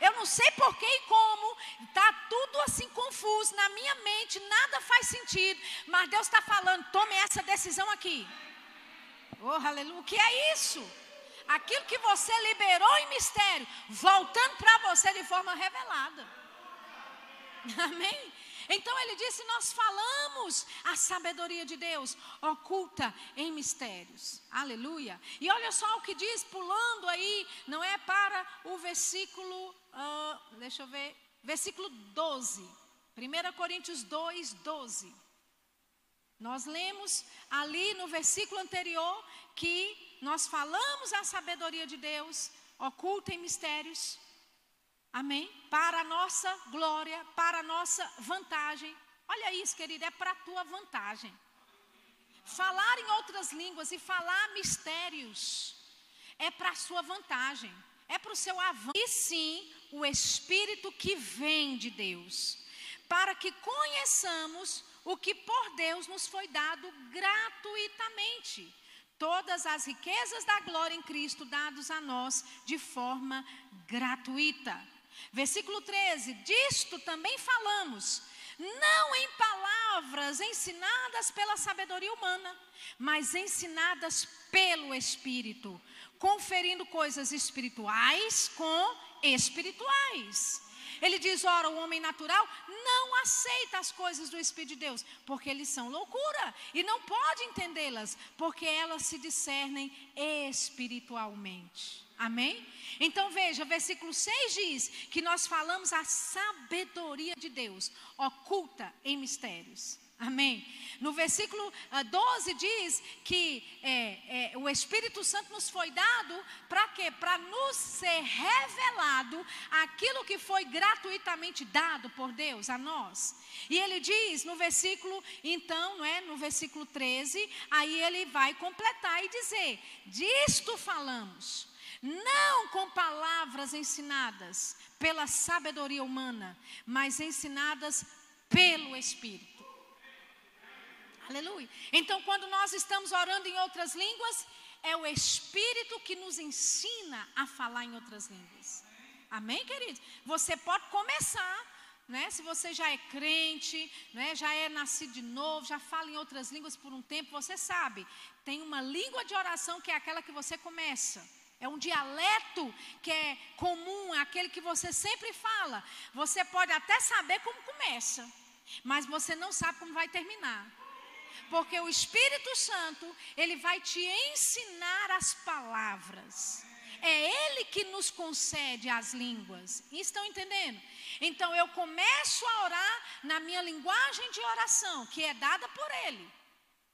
Eu não sei porquê e como, está tudo assim confuso na minha mente, nada faz sentido, mas Deus está falando, tome essa decisão aqui. Oh, aleluia, o que é isso? Aquilo que você liberou em mistério, voltando para você de forma revelada. Amém? Então ele disse: Nós falamos a sabedoria de Deus oculta em mistérios. Aleluia. E olha só o que diz, pulando aí, não é para o versículo, uh, deixa eu ver, versículo 12. 1 Coríntios 2, 12. Nós lemos ali no versículo anterior que nós falamos a sabedoria de Deus oculta em mistérios. Amém? Para a nossa glória, para a nossa vantagem. Olha isso, querido, é para a tua vantagem. Falar em outras línguas e falar mistérios é para a sua vantagem, é para o seu avanço. E sim, o Espírito que vem de Deus, para que conheçamos o que por Deus nos foi dado gratuitamente. Todas as riquezas da glória em Cristo dados a nós de forma gratuita. Versículo 13: Disto também falamos, não em palavras ensinadas pela sabedoria humana, mas ensinadas pelo Espírito, conferindo coisas espirituais com espirituais. Ele diz: ora, o homem natural não aceita as coisas do Espírito de Deus, porque eles são loucura, e não pode entendê-las, porque elas se discernem espiritualmente. Amém? Então veja, versículo 6 diz que nós falamos a sabedoria de Deus, oculta em mistérios. Amém? No versículo 12 ah, diz que é, é, o Espírito Santo nos foi dado para quê? Para nos ser revelado aquilo que foi gratuitamente dado por Deus a nós. E ele diz no versículo, então, não é? No versículo 13, aí ele vai completar e dizer: Disto falamos não com palavras ensinadas pela sabedoria humana, mas ensinadas pelo Espírito. Aleluia. Então, quando nós estamos orando em outras línguas, é o Espírito que nos ensina a falar em outras línguas. Amém, queridos? Você pode começar, né? Se você já é crente, né? já é nascido de novo, já fala em outras línguas por um tempo, você sabe, tem uma língua de oração que é aquela que você começa. É um dialeto que é comum, é aquele que você sempre fala. Você pode até saber como começa, mas você não sabe como vai terminar. Porque o Espírito Santo, ele vai te ensinar as palavras. É ele que nos concede as línguas. Estão entendendo? Então eu começo a orar na minha linguagem de oração, que é dada por ele.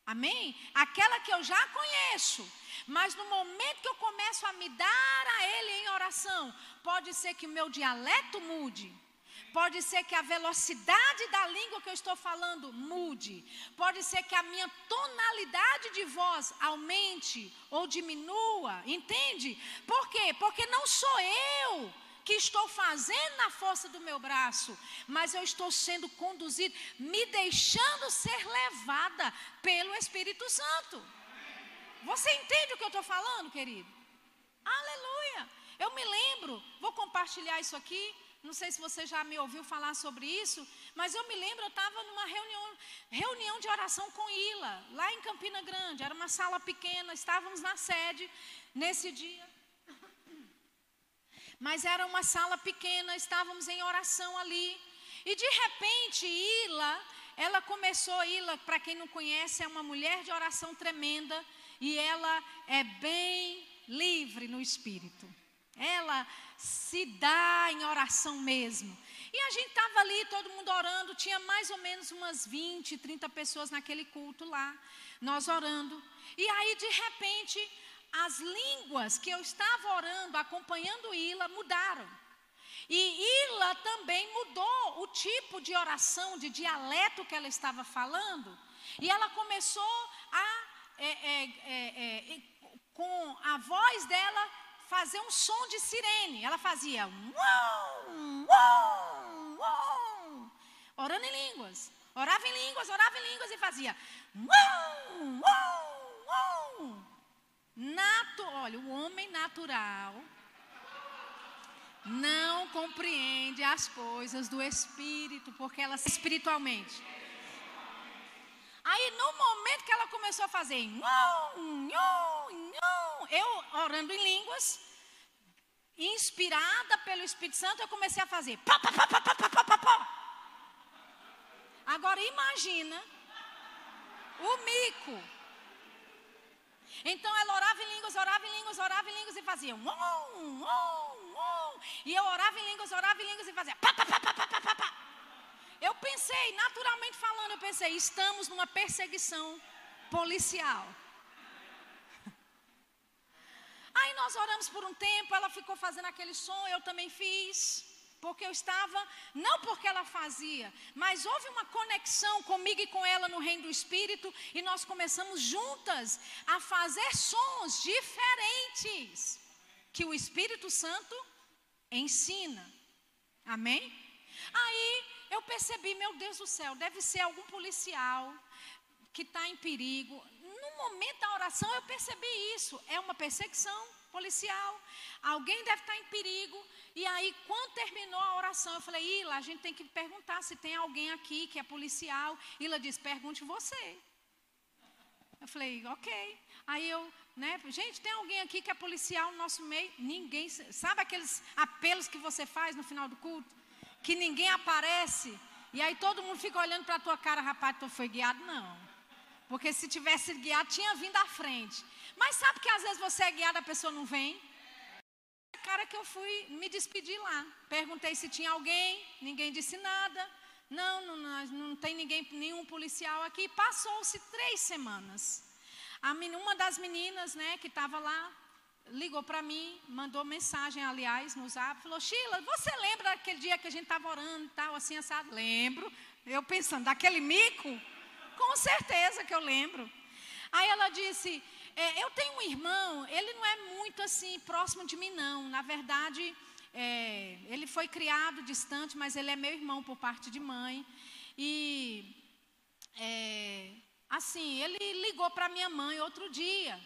Amém? Aquela que eu já conheço. Mas no momento que eu começo a me dar a Ele em oração, pode ser que o meu dialeto mude. Pode ser que a velocidade da língua que eu estou falando mude. Pode ser que a minha tonalidade de voz aumente ou diminua. Entende? Por quê? Porque não sou eu que estou fazendo na força do meu braço, mas eu estou sendo conduzido, me deixando ser levada pelo Espírito Santo. Você entende o que eu estou falando, querido? Aleluia! Eu me lembro, vou compartilhar isso aqui. Não sei se você já me ouviu falar sobre isso, mas eu me lembro, eu estava numa reunião, reunião de oração com Ila, lá em Campina Grande. Era uma sala pequena, estávamos na sede nesse dia. Mas era uma sala pequena, estávamos em oração ali. E de repente, Ila, ela começou, Ila, para quem não conhece, é uma mulher de oração tremenda. E ela é bem livre no espírito. Ela se dá em oração mesmo. E a gente estava ali, todo mundo orando, tinha mais ou menos umas 20, 30 pessoas naquele culto lá, nós orando. E aí, de repente, as línguas que eu estava orando, acompanhando Ila, mudaram. E Ila também mudou o tipo de oração, de dialeto que ela estava falando. E ela começou a, é, é, é, é com a voz dela, fazer um som de sirene. Ela fazia uau, uau, uau, orando em línguas. Orava em línguas, orava em línguas e fazia uau, uau. Nato, olha, o homem natural não compreende as coisas do espírito, porque ela espiritualmente. Aí no momento que ela começou a fazer, eu orando em línguas, inspirada pelo Espírito Santo, eu comecei a fazer. Agora imagina o mico então ela orava em línguas, orava em línguas, orava em línguas e fazia. Um, um, um, e eu orava em línguas, orava em línguas e fazia. Pá, pá, pá, eu pensei, naturalmente falando, eu pensei, estamos numa perseguição policial. Aí nós oramos por um tempo, ela ficou fazendo aquele som, eu também fiz porque eu estava, não porque ela fazia, mas houve uma conexão comigo e com ela no reino do Espírito, e nós começamos juntas a fazer sons diferentes que o Espírito Santo ensina. Amém? Aí eu percebi, meu Deus do céu, deve ser algum policial que está em perigo. No momento da oração eu percebi isso. É uma perseguição policial. Alguém deve estar em perigo. E aí, quando terminou a oração, eu falei, Ila, a gente tem que perguntar se tem alguém aqui que é policial. Ila disse, pergunte você. Eu falei, ok. Aí eu, né, gente, tem alguém aqui que é policial no nosso meio? Ninguém, sabe aqueles apelos que você faz no final do culto? Que ninguém aparece. E aí todo mundo fica olhando para a tua cara, rapaz, tu foi guiado? Não. Porque se tivesse guiado, tinha vindo à frente. Mas sabe que às vezes você é guiado, a pessoa não vem? cara que eu fui me despedir lá. Perguntei se tinha alguém, ninguém disse nada. Não, não, não, não tem ninguém, nenhum policial aqui. Passou-se três semanas. A, uma das meninas, né, que estava lá, ligou para mim, mandou mensagem, aliás, no zap, falou, Sheila, você lembra daquele dia que a gente estava orando e tal, assim, assado? Lembro. Eu pensando, daquele mico? Com certeza que eu lembro. Aí ela disse, é, eu tenho um irmão, ele não é muito assim próximo de mim, não. Na verdade, é, ele foi criado distante, mas ele é meu irmão por parte de mãe. E é, assim, ele ligou para minha mãe outro dia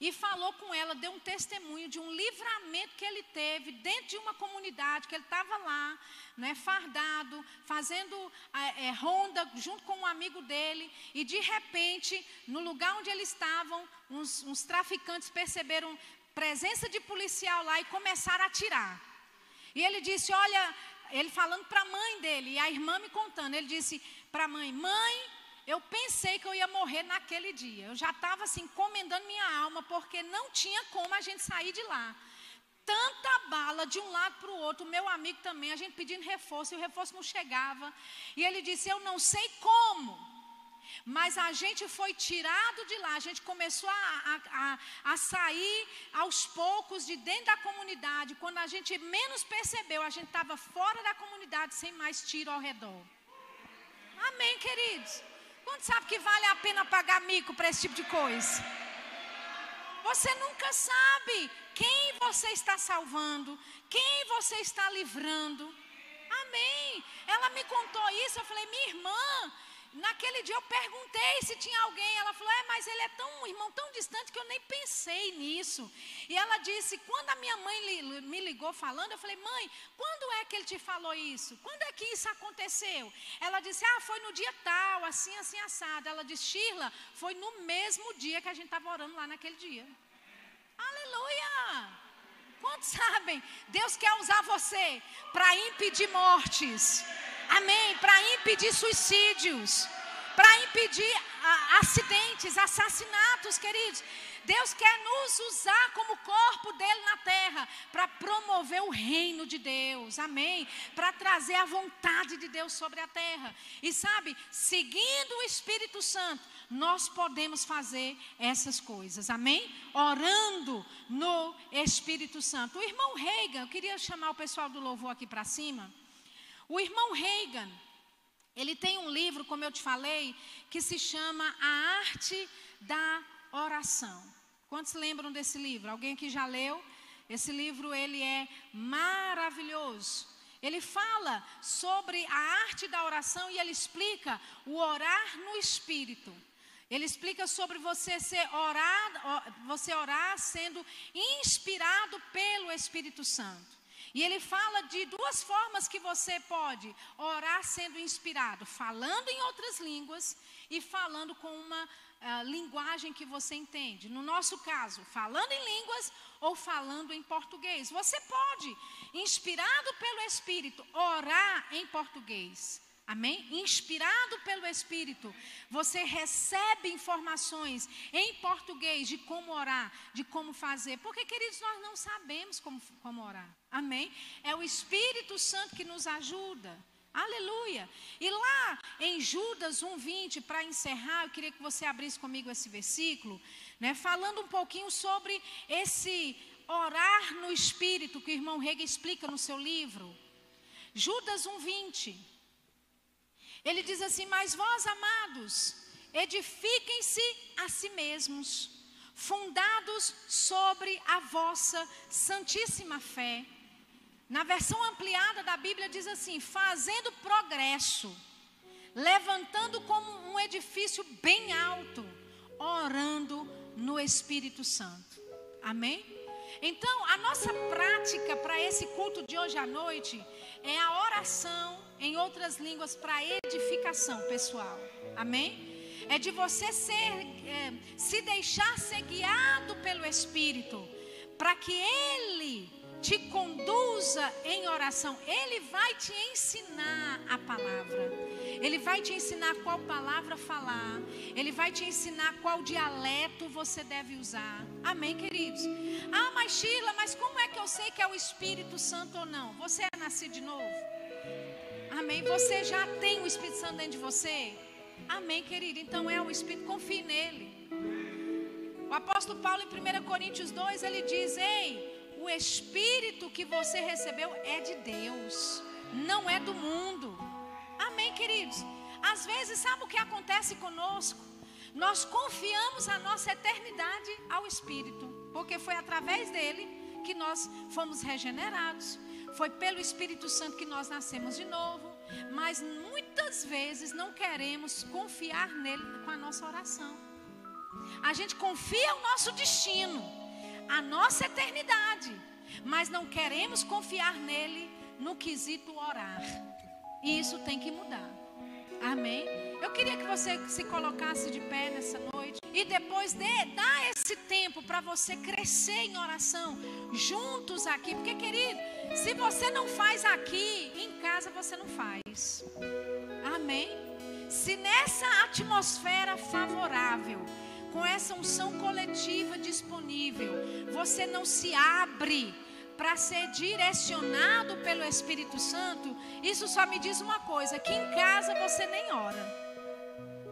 e falou com ela, deu um testemunho de um livramento que ele teve dentro de uma comunidade, que ele estava lá, né, fardado, fazendo é, ronda junto com um amigo dele, e de repente, no lugar onde eles estavam, uns, uns traficantes perceberam presença de policial lá e começaram a atirar. E ele disse: Olha, ele falando para a mãe dele, e a irmã me contando, ele disse para a mãe: Mãe, eu pensei que eu ia morrer naquele dia. Eu já estava assim, encomendando minha alma, porque não tinha como a gente sair de lá. Tanta bala de um lado para o outro, meu amigo também, a gente pedindo reforço, e o reforço não chegava. E ele disse: Eu não sei como. Mas a gente foi tirado de lá, a gente começou a, a, a, a, sair aos poucos de dentro da comunidade. Quando a gente menos percebeu, a gente estava fora da comunidade sem mais tiro ao redor. Amém, queridos? Quando sabe que vale a pena pagar mico para esse tipo de coisa? Você nunca sabe quem você está salvando, quem você está livrando. Amém. Ela me contou isso, eu falei, minha irmã, Naquele dia eu perguntei se tinha alguém. Ela falou: É, mas ele é tão um irmão tão distante que eu nem pensei nisso. E ela disse: Quando a minha mãe li, me ligou falando, eu falei: Mãe, quando é que ele te falou isso? Quando é que isso aconteceu? Ela disse: Ah, foi no dia tal, assim, assim, assado. Ela disse: Shirla, foi no mesmo dia que a gente estava orando lá naquele dia. Aleluia! Quantos sabem? Deus quer usar você para impedir mortes. Amém. Para impedir suicídios. Para impedir ah, acidentes, assassinatos, queridos. Deus quer nos usar como corpo dele na terra para promover o reino de Deus, amém? Para trazer a vontade de Deus sobre a terra. E sabe, seguindo o Espírito Santo, nós podemos fazer essas coisas, amém? Orando no Espírito Santo. O irmão Reagan, eu queria chamar o pessoal do louvor aqui para cima. O irmão Reagan, ele tem um livro, como eu te falei, que se chama A Arte da Oração. Quantos lembram desse livro? Alguém que já leu? Esse livro ele é maravilhoso. Ele fala sobre a arte da oração e ele explica o orar no espírito. Ele explica sobre você ser orado, você orar sendo inspirado pelo Espírito Santo. E ele fala de duas formas que você pode orar sendo inspirado: falando em outras línguas e falando com uma uh, linguagem que você entende. No nosso caso, falando em línguas ou falando em português. Você pode, inspirado pelo Espírito, orar em português. Amém? Inspirado pelo Espírito, você recebe informações em português de como orar, de como fazer. Porque, queridos, nós não sabemos como, como orar. Amém? É o Espírito Santo que nos ajuda. Aleluia. E lá em Judas 1:20, para encerrar, eu queria que você abrisse comigo esse versículo, né, falando um pouquinho sobre esse orar no espírito que o irmão Rega explica no seu livro. Judas 1:20. Ele diz assim: Mas vós, amados, edifiquem-se a si mesmos, fundados sobre a vossa santíssima fé. Na versão ampliada da Bíblia diz assim: fazendo progresso, levantando como um edifício bem alto, orando no Espírito Santo. Amém? Então, a nossa prática para esse culto de hoje à noite é a oração em outras línguas para edificação pessoal. Amém? É de você ser, é, se deixar ser guiado pelo Espírito, para que Ele te conduza em oração. Ele vai te ensinar a palavra. Ele vai te ensinar qual palavra falar. Ele vai te ensinar qual dialeto você deve usar. Amém, queridos? Ah, mas Sheila, mas como é que eu sei que é o Espírito Santo ou não? Você é nascido de novo? Amém. Você já tem o Espírito Santo dentro de você? Amém, querido. Então é o Espírito, confie nele. O apóstolo Paulo em 1 Coríntios 2, ele diz: Ei, o Espírito que você recebeu é de Deus, não é do mundo. Amém, queridos. Às vezes, sabe o que acontece conosco? Nós confiamos a nossa eternidade ao Espírito, porque foi através dele que nós fomos regenerados. Foi pelo Espírito Santo que nós nascemos de novo, mas muitas vezes não queremos confiar nele com a nossa oração. A gente confia o nosso destino, a nossa eternidade, mas não queremos confiar nele no quesito orar. E isso tem que mudar. Amém? Eu queria que você se colocasse de pé nessa noite e depois dê, dá esse tempo para você crescer em oração juntos aqui, porque querido, se você não faz aqui, em casa você não faz. Amém? Se nessa atmosfera favorável, com essa unção coletiva disponível, você não se abre para ser direcionado pelo Espírito Santo, isso só me diz uma coisa: que em casa você nem ora.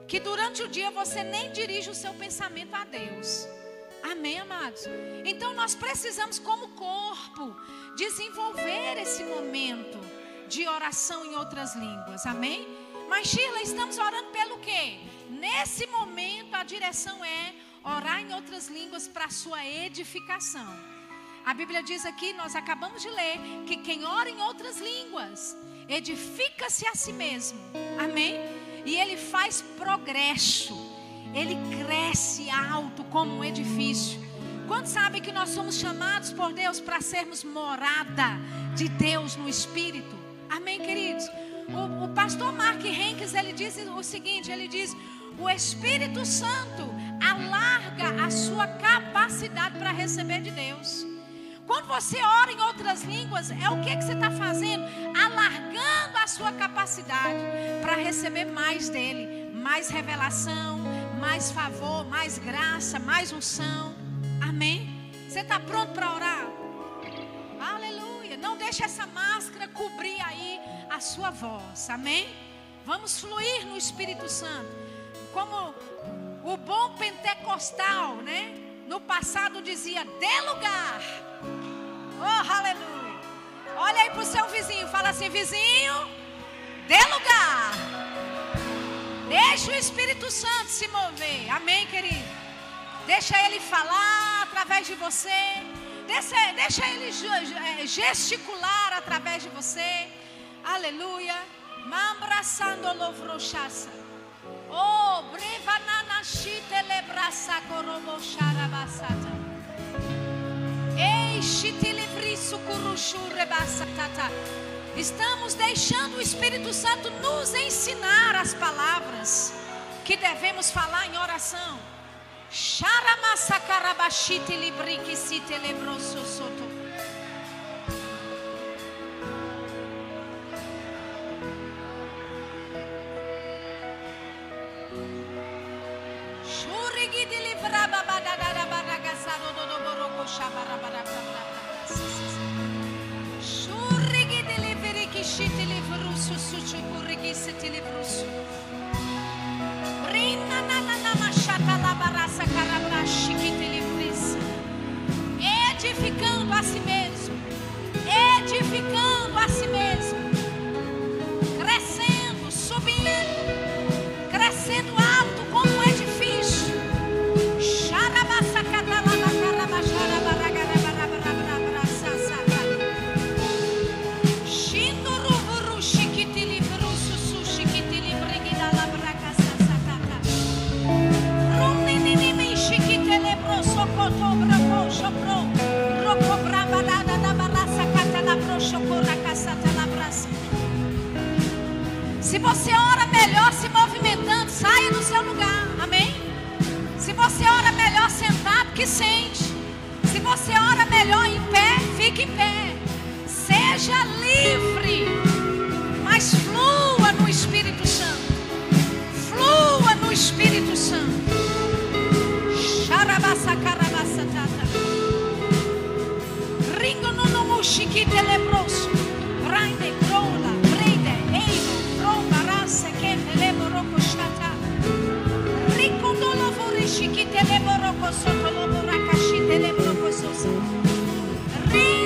Que durante o dia você nem dirige o seu pensamento a Deus. Amém, amados? Então nós precisamos, como corpo, desenvolver esse momento de oração em outras línguas. Amém? Mas, Sheila, estamos orando pelo quê? Nesse momento, a direção é orar em outras línguas para a sua edificação. A Bíblia diz aqui, nós acabamos de ler, que quem ora em outras línguas edifica-se a si mesmo. Amém? E ele faz progresso. Ele cresce alto como um edifício. Quantos sabem que nós somos chamados por Deus para sermos morada de Deus no Espírito? Amém, queridos? O, o pastor Mark Henkes, ele diz o seguinte, ele diz, o Espírito Santo alarga a sua capacidade para receber de Deus. Quando você ora em outras línguas, é o que, que você está fazendo? Alargando a sua capacidade para receber mais dele, mais revelação, mais favor, mais graça, mais unção. Amém? Você está pronto para orar? Aleluia. Não deixe essa máscara cobrir aí a sua voz. Amém? Vamos fluir no Espírito Santo. Como o bom pentecostal, né? No passado dizia: dê lugar. Oh, aleluia. Olha aí para o seu vizinho. Fala assim: vizinho, dê lugar. Deixa o Espírito Santo se mover. Amém, querido? Deixa ele falar através de você. Deixa, deixa ele é, gesticular através de você. Aleluia. Mambraçando lovrochaça. Oh, brevanana Estamos deixando o Espírito Santo nos ensinar as palavras que devemos falar em oração. Xaramassacarabashite librique se telebroso soto. Edificando a si mesmo. Edificando a si mesmo. Que sente. Se você ora melhor em pé, fique em pé. Seja livre, mas flua no Espírito Santo. Flua no Espírito Santo. Xarabassacarabasatata. Ringo no no chiquite lebroso. Brande, brola, brede, eino, bromba, raça, que leboroco chata. Ricondolo vori chiquite leboroco soto loboraca chite leboroco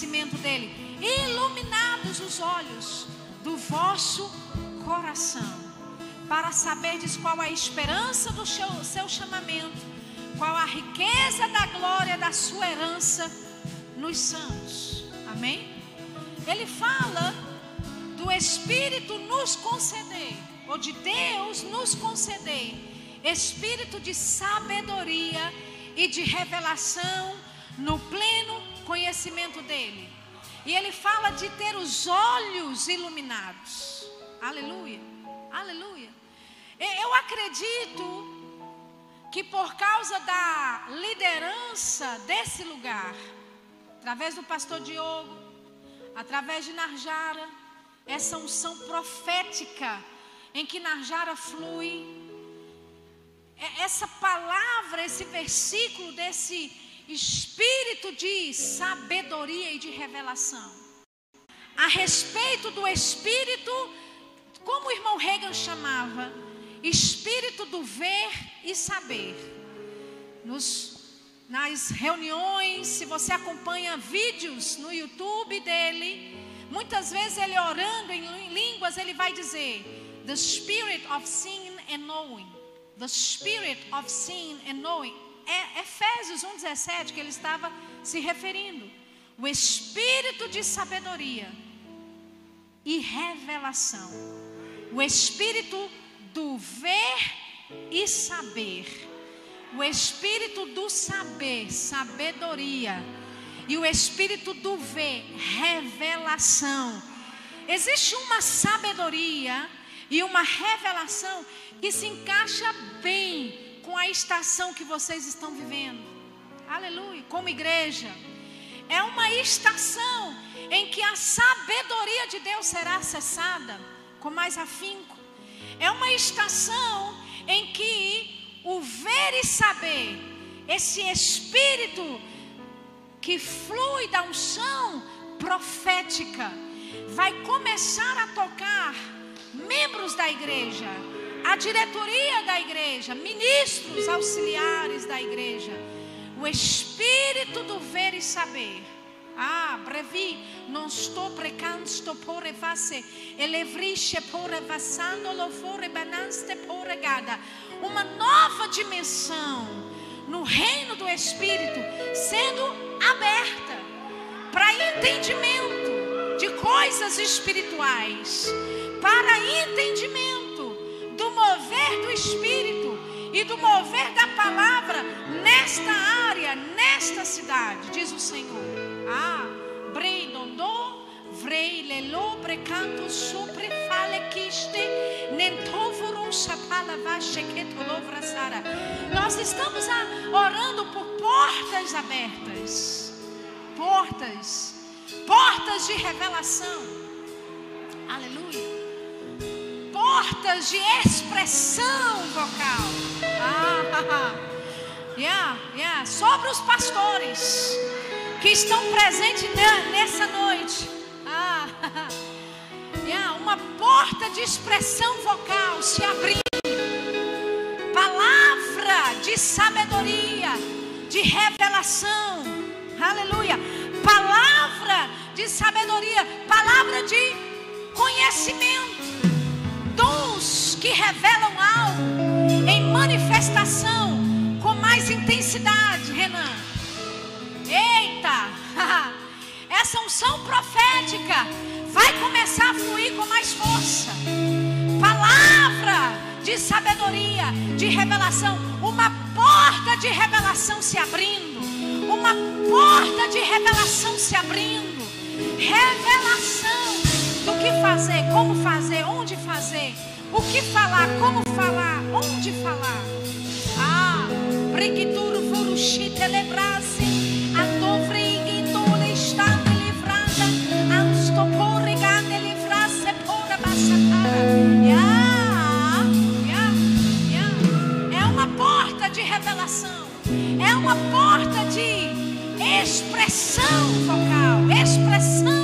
conhecimento dEle, iluminados os olhos do vosso coração, para saberdes qual a esperança do seu, seu chamamento, qual a riqueza da glória da sua herança nos santos. Amém? Ele fala do Espírito nos conceder, ou de Deus nos conceder, espírito de sabedoria e de revelação no pleno conhecimento dele. E ele fala de ter os olhos iluminados. Aleluia. Aleluia. Eu acredito que por causa da liderança desse lugar, através do pastor Diogo, através de Narjara, essa unção profética em que Narjara flui, essa palavra, esse versículo desse espírito de sabedoria e de revelação. A respeito do espírito, como o irmão Reagan chamava, espírito do ver e saber. Nos, nas reuniões, se você acompanha vídeos no YouTube dele, muitas vezes ele orando em línguas, ele vai dizer: The spirit of seeing and knowing. The spirit of seeing and knowing. É Efésios 1,17 que ele estava se referindo. O espírito de sabedoria e revelação. O espírito do ver e saber. O espírito do saber, sabedoria. E o espírito do ver, revelação. Existe uma sabedoria e uma revelação que se encaixa bem com a estação que vocês estão vivendo. Aleluia, como igreja. É uma estação em que a sabedoria de Deus será acessada com mais afinco. É uma estação em que o ver e saber, esse espírito que flui da unção profética, vai começar a tocar membros da igreja, a diretoria da igreja, ministros auxiliares da igreja, o espírito do ver e saber. Ah, brevi, non sto precando, sto pore vasse, elevrisce pore vassando, lo fore bananste pore gada. Uma nova dimensão no reino do Espírito sendo aberta para entendimento de coisas espirituais, para entendimento do mover do Espírito e do mover da palavra nesta área, nesta cidade, diz o Senhor. Ah, breidondô, vrei lelo precanto supre fale kiste, nentovurum sapala vashe ketolovrasara. Nós estamos orando por portas abertas, portas, portas de revelação. Aleluia portas de expressão vocal. Ah, yeah, yeah. Sobre os pastores que estão presentes nessa noite. Ah, yeah. Uma porta de expressão vocal se abrindo. Palavra de sabedoria, de revelação. Aleluia. Palavra de sabedoria, palavra de conhecimento que revelam algo em manifestação com mais intensidade, Renan. Eita! essa unção profética vai começar a fluir com mais força. Palavra de sabedoria, de revelação, uma porta de revelação se abrindo, uma porta de revelação se abrindo, revelação do que fazer, como fazer, onde fazer, o que falar, como falar, onde falar. Ah, Brigituro Furushi Telebrase, Andovrig Tole está livrada, Anstopore Gane livrasse Pora Bassatara. É uma porta de revelação, é uma porta de expressão vocal, expressão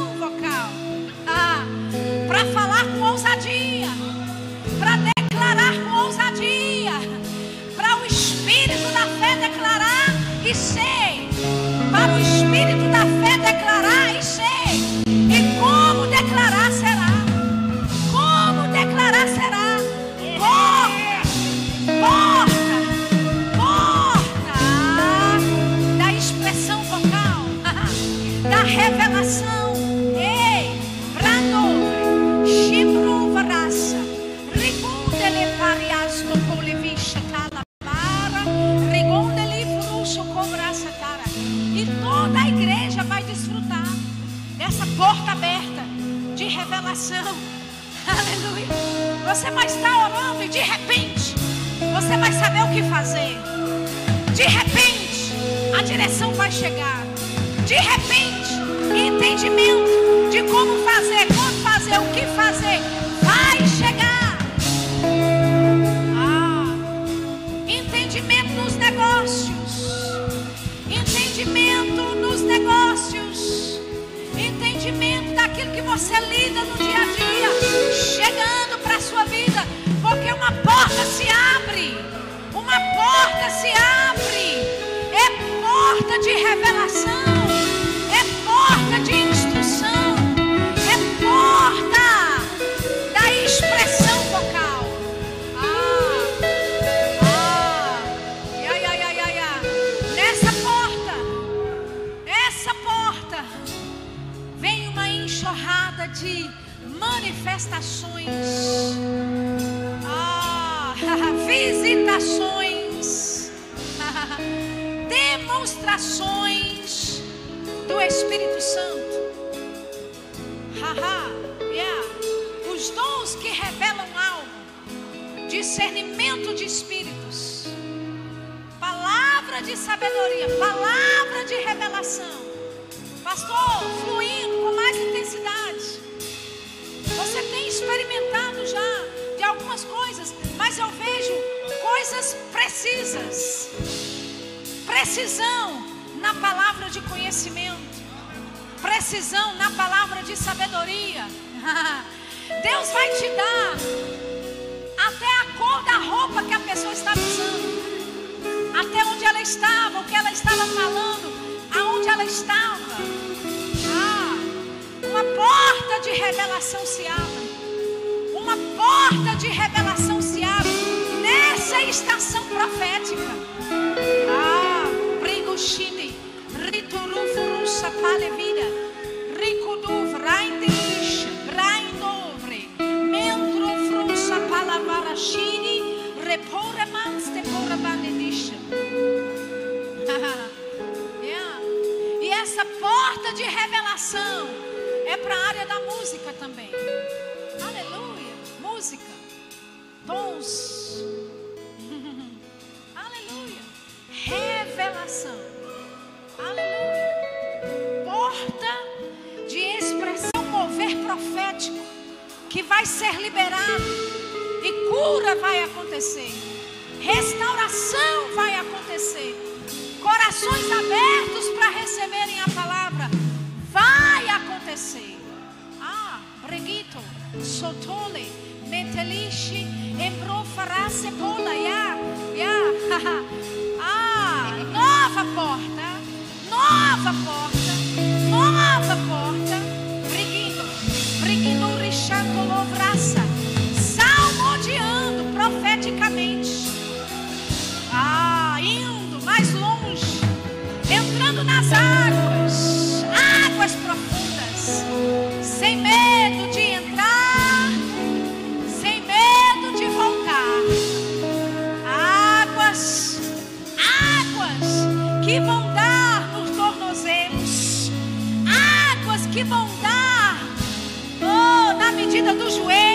e ser, para o espírito da fé declarar e ser, e como declarar revelação. Aleluia. Você vai estar orando e de repente você vai saber o que fazer. De repente, a direção vai chegar. De repente, entendimento de como fazer, daquilo que você lida no dia a dia, chegando para a sua vida, porque uma porta se abre. Uma porta se abre. É porta de revelação. Manifestações. Ah, visitações, demonstrações do Espírito Santo. Yeah. Os dons que revelam algo, discernimento de espíritos, palavra de sabedoria, palavra de revelação. Pastor, fluindo com mais intensidade. Você tem experimentado já de algumas coisas, mas eu vejo coisas precisas. Precisão na palavra de conhecimento. Precisão na palavra de sabedoria. Deus vai te dar até a cor da roupa que a pessoa estava usando. Até onde ela estava, o que ela estava falando, aonde ela estava. Uma porta de revelação se abre. Uma porta de revelação se abre nessa estação profética. Ah, Brigushini, Rituru Furusa Palevida, Rikudu Vraindish, Braindovre, Mentro Frusa Palavarashini, Repore Manste Pora Bandedish. Yeah. E essa porta de revelação é para a área da música também. Aleluia. Música. Tons. Aleluia. Revelação. Aleluia. Porta de expressão, mover profético que vai ser liberado e cura vai acontecer. Restauração vai acontecer. Corações abertos para receberem a palavra vai acontecer. Ah, Breguito, Sotole, Metelishi, Embrofarace Pola, ya, ya, Ah, nova porta, nova porta, nova porta. Briguindo, Briguindo, Richando, Lovraça, salmodiando profeticamente. Ah, indo mais longe, entrando nas águas, que vão dar nos tornozelos, águas que vão dar, oh, na medida do joelho.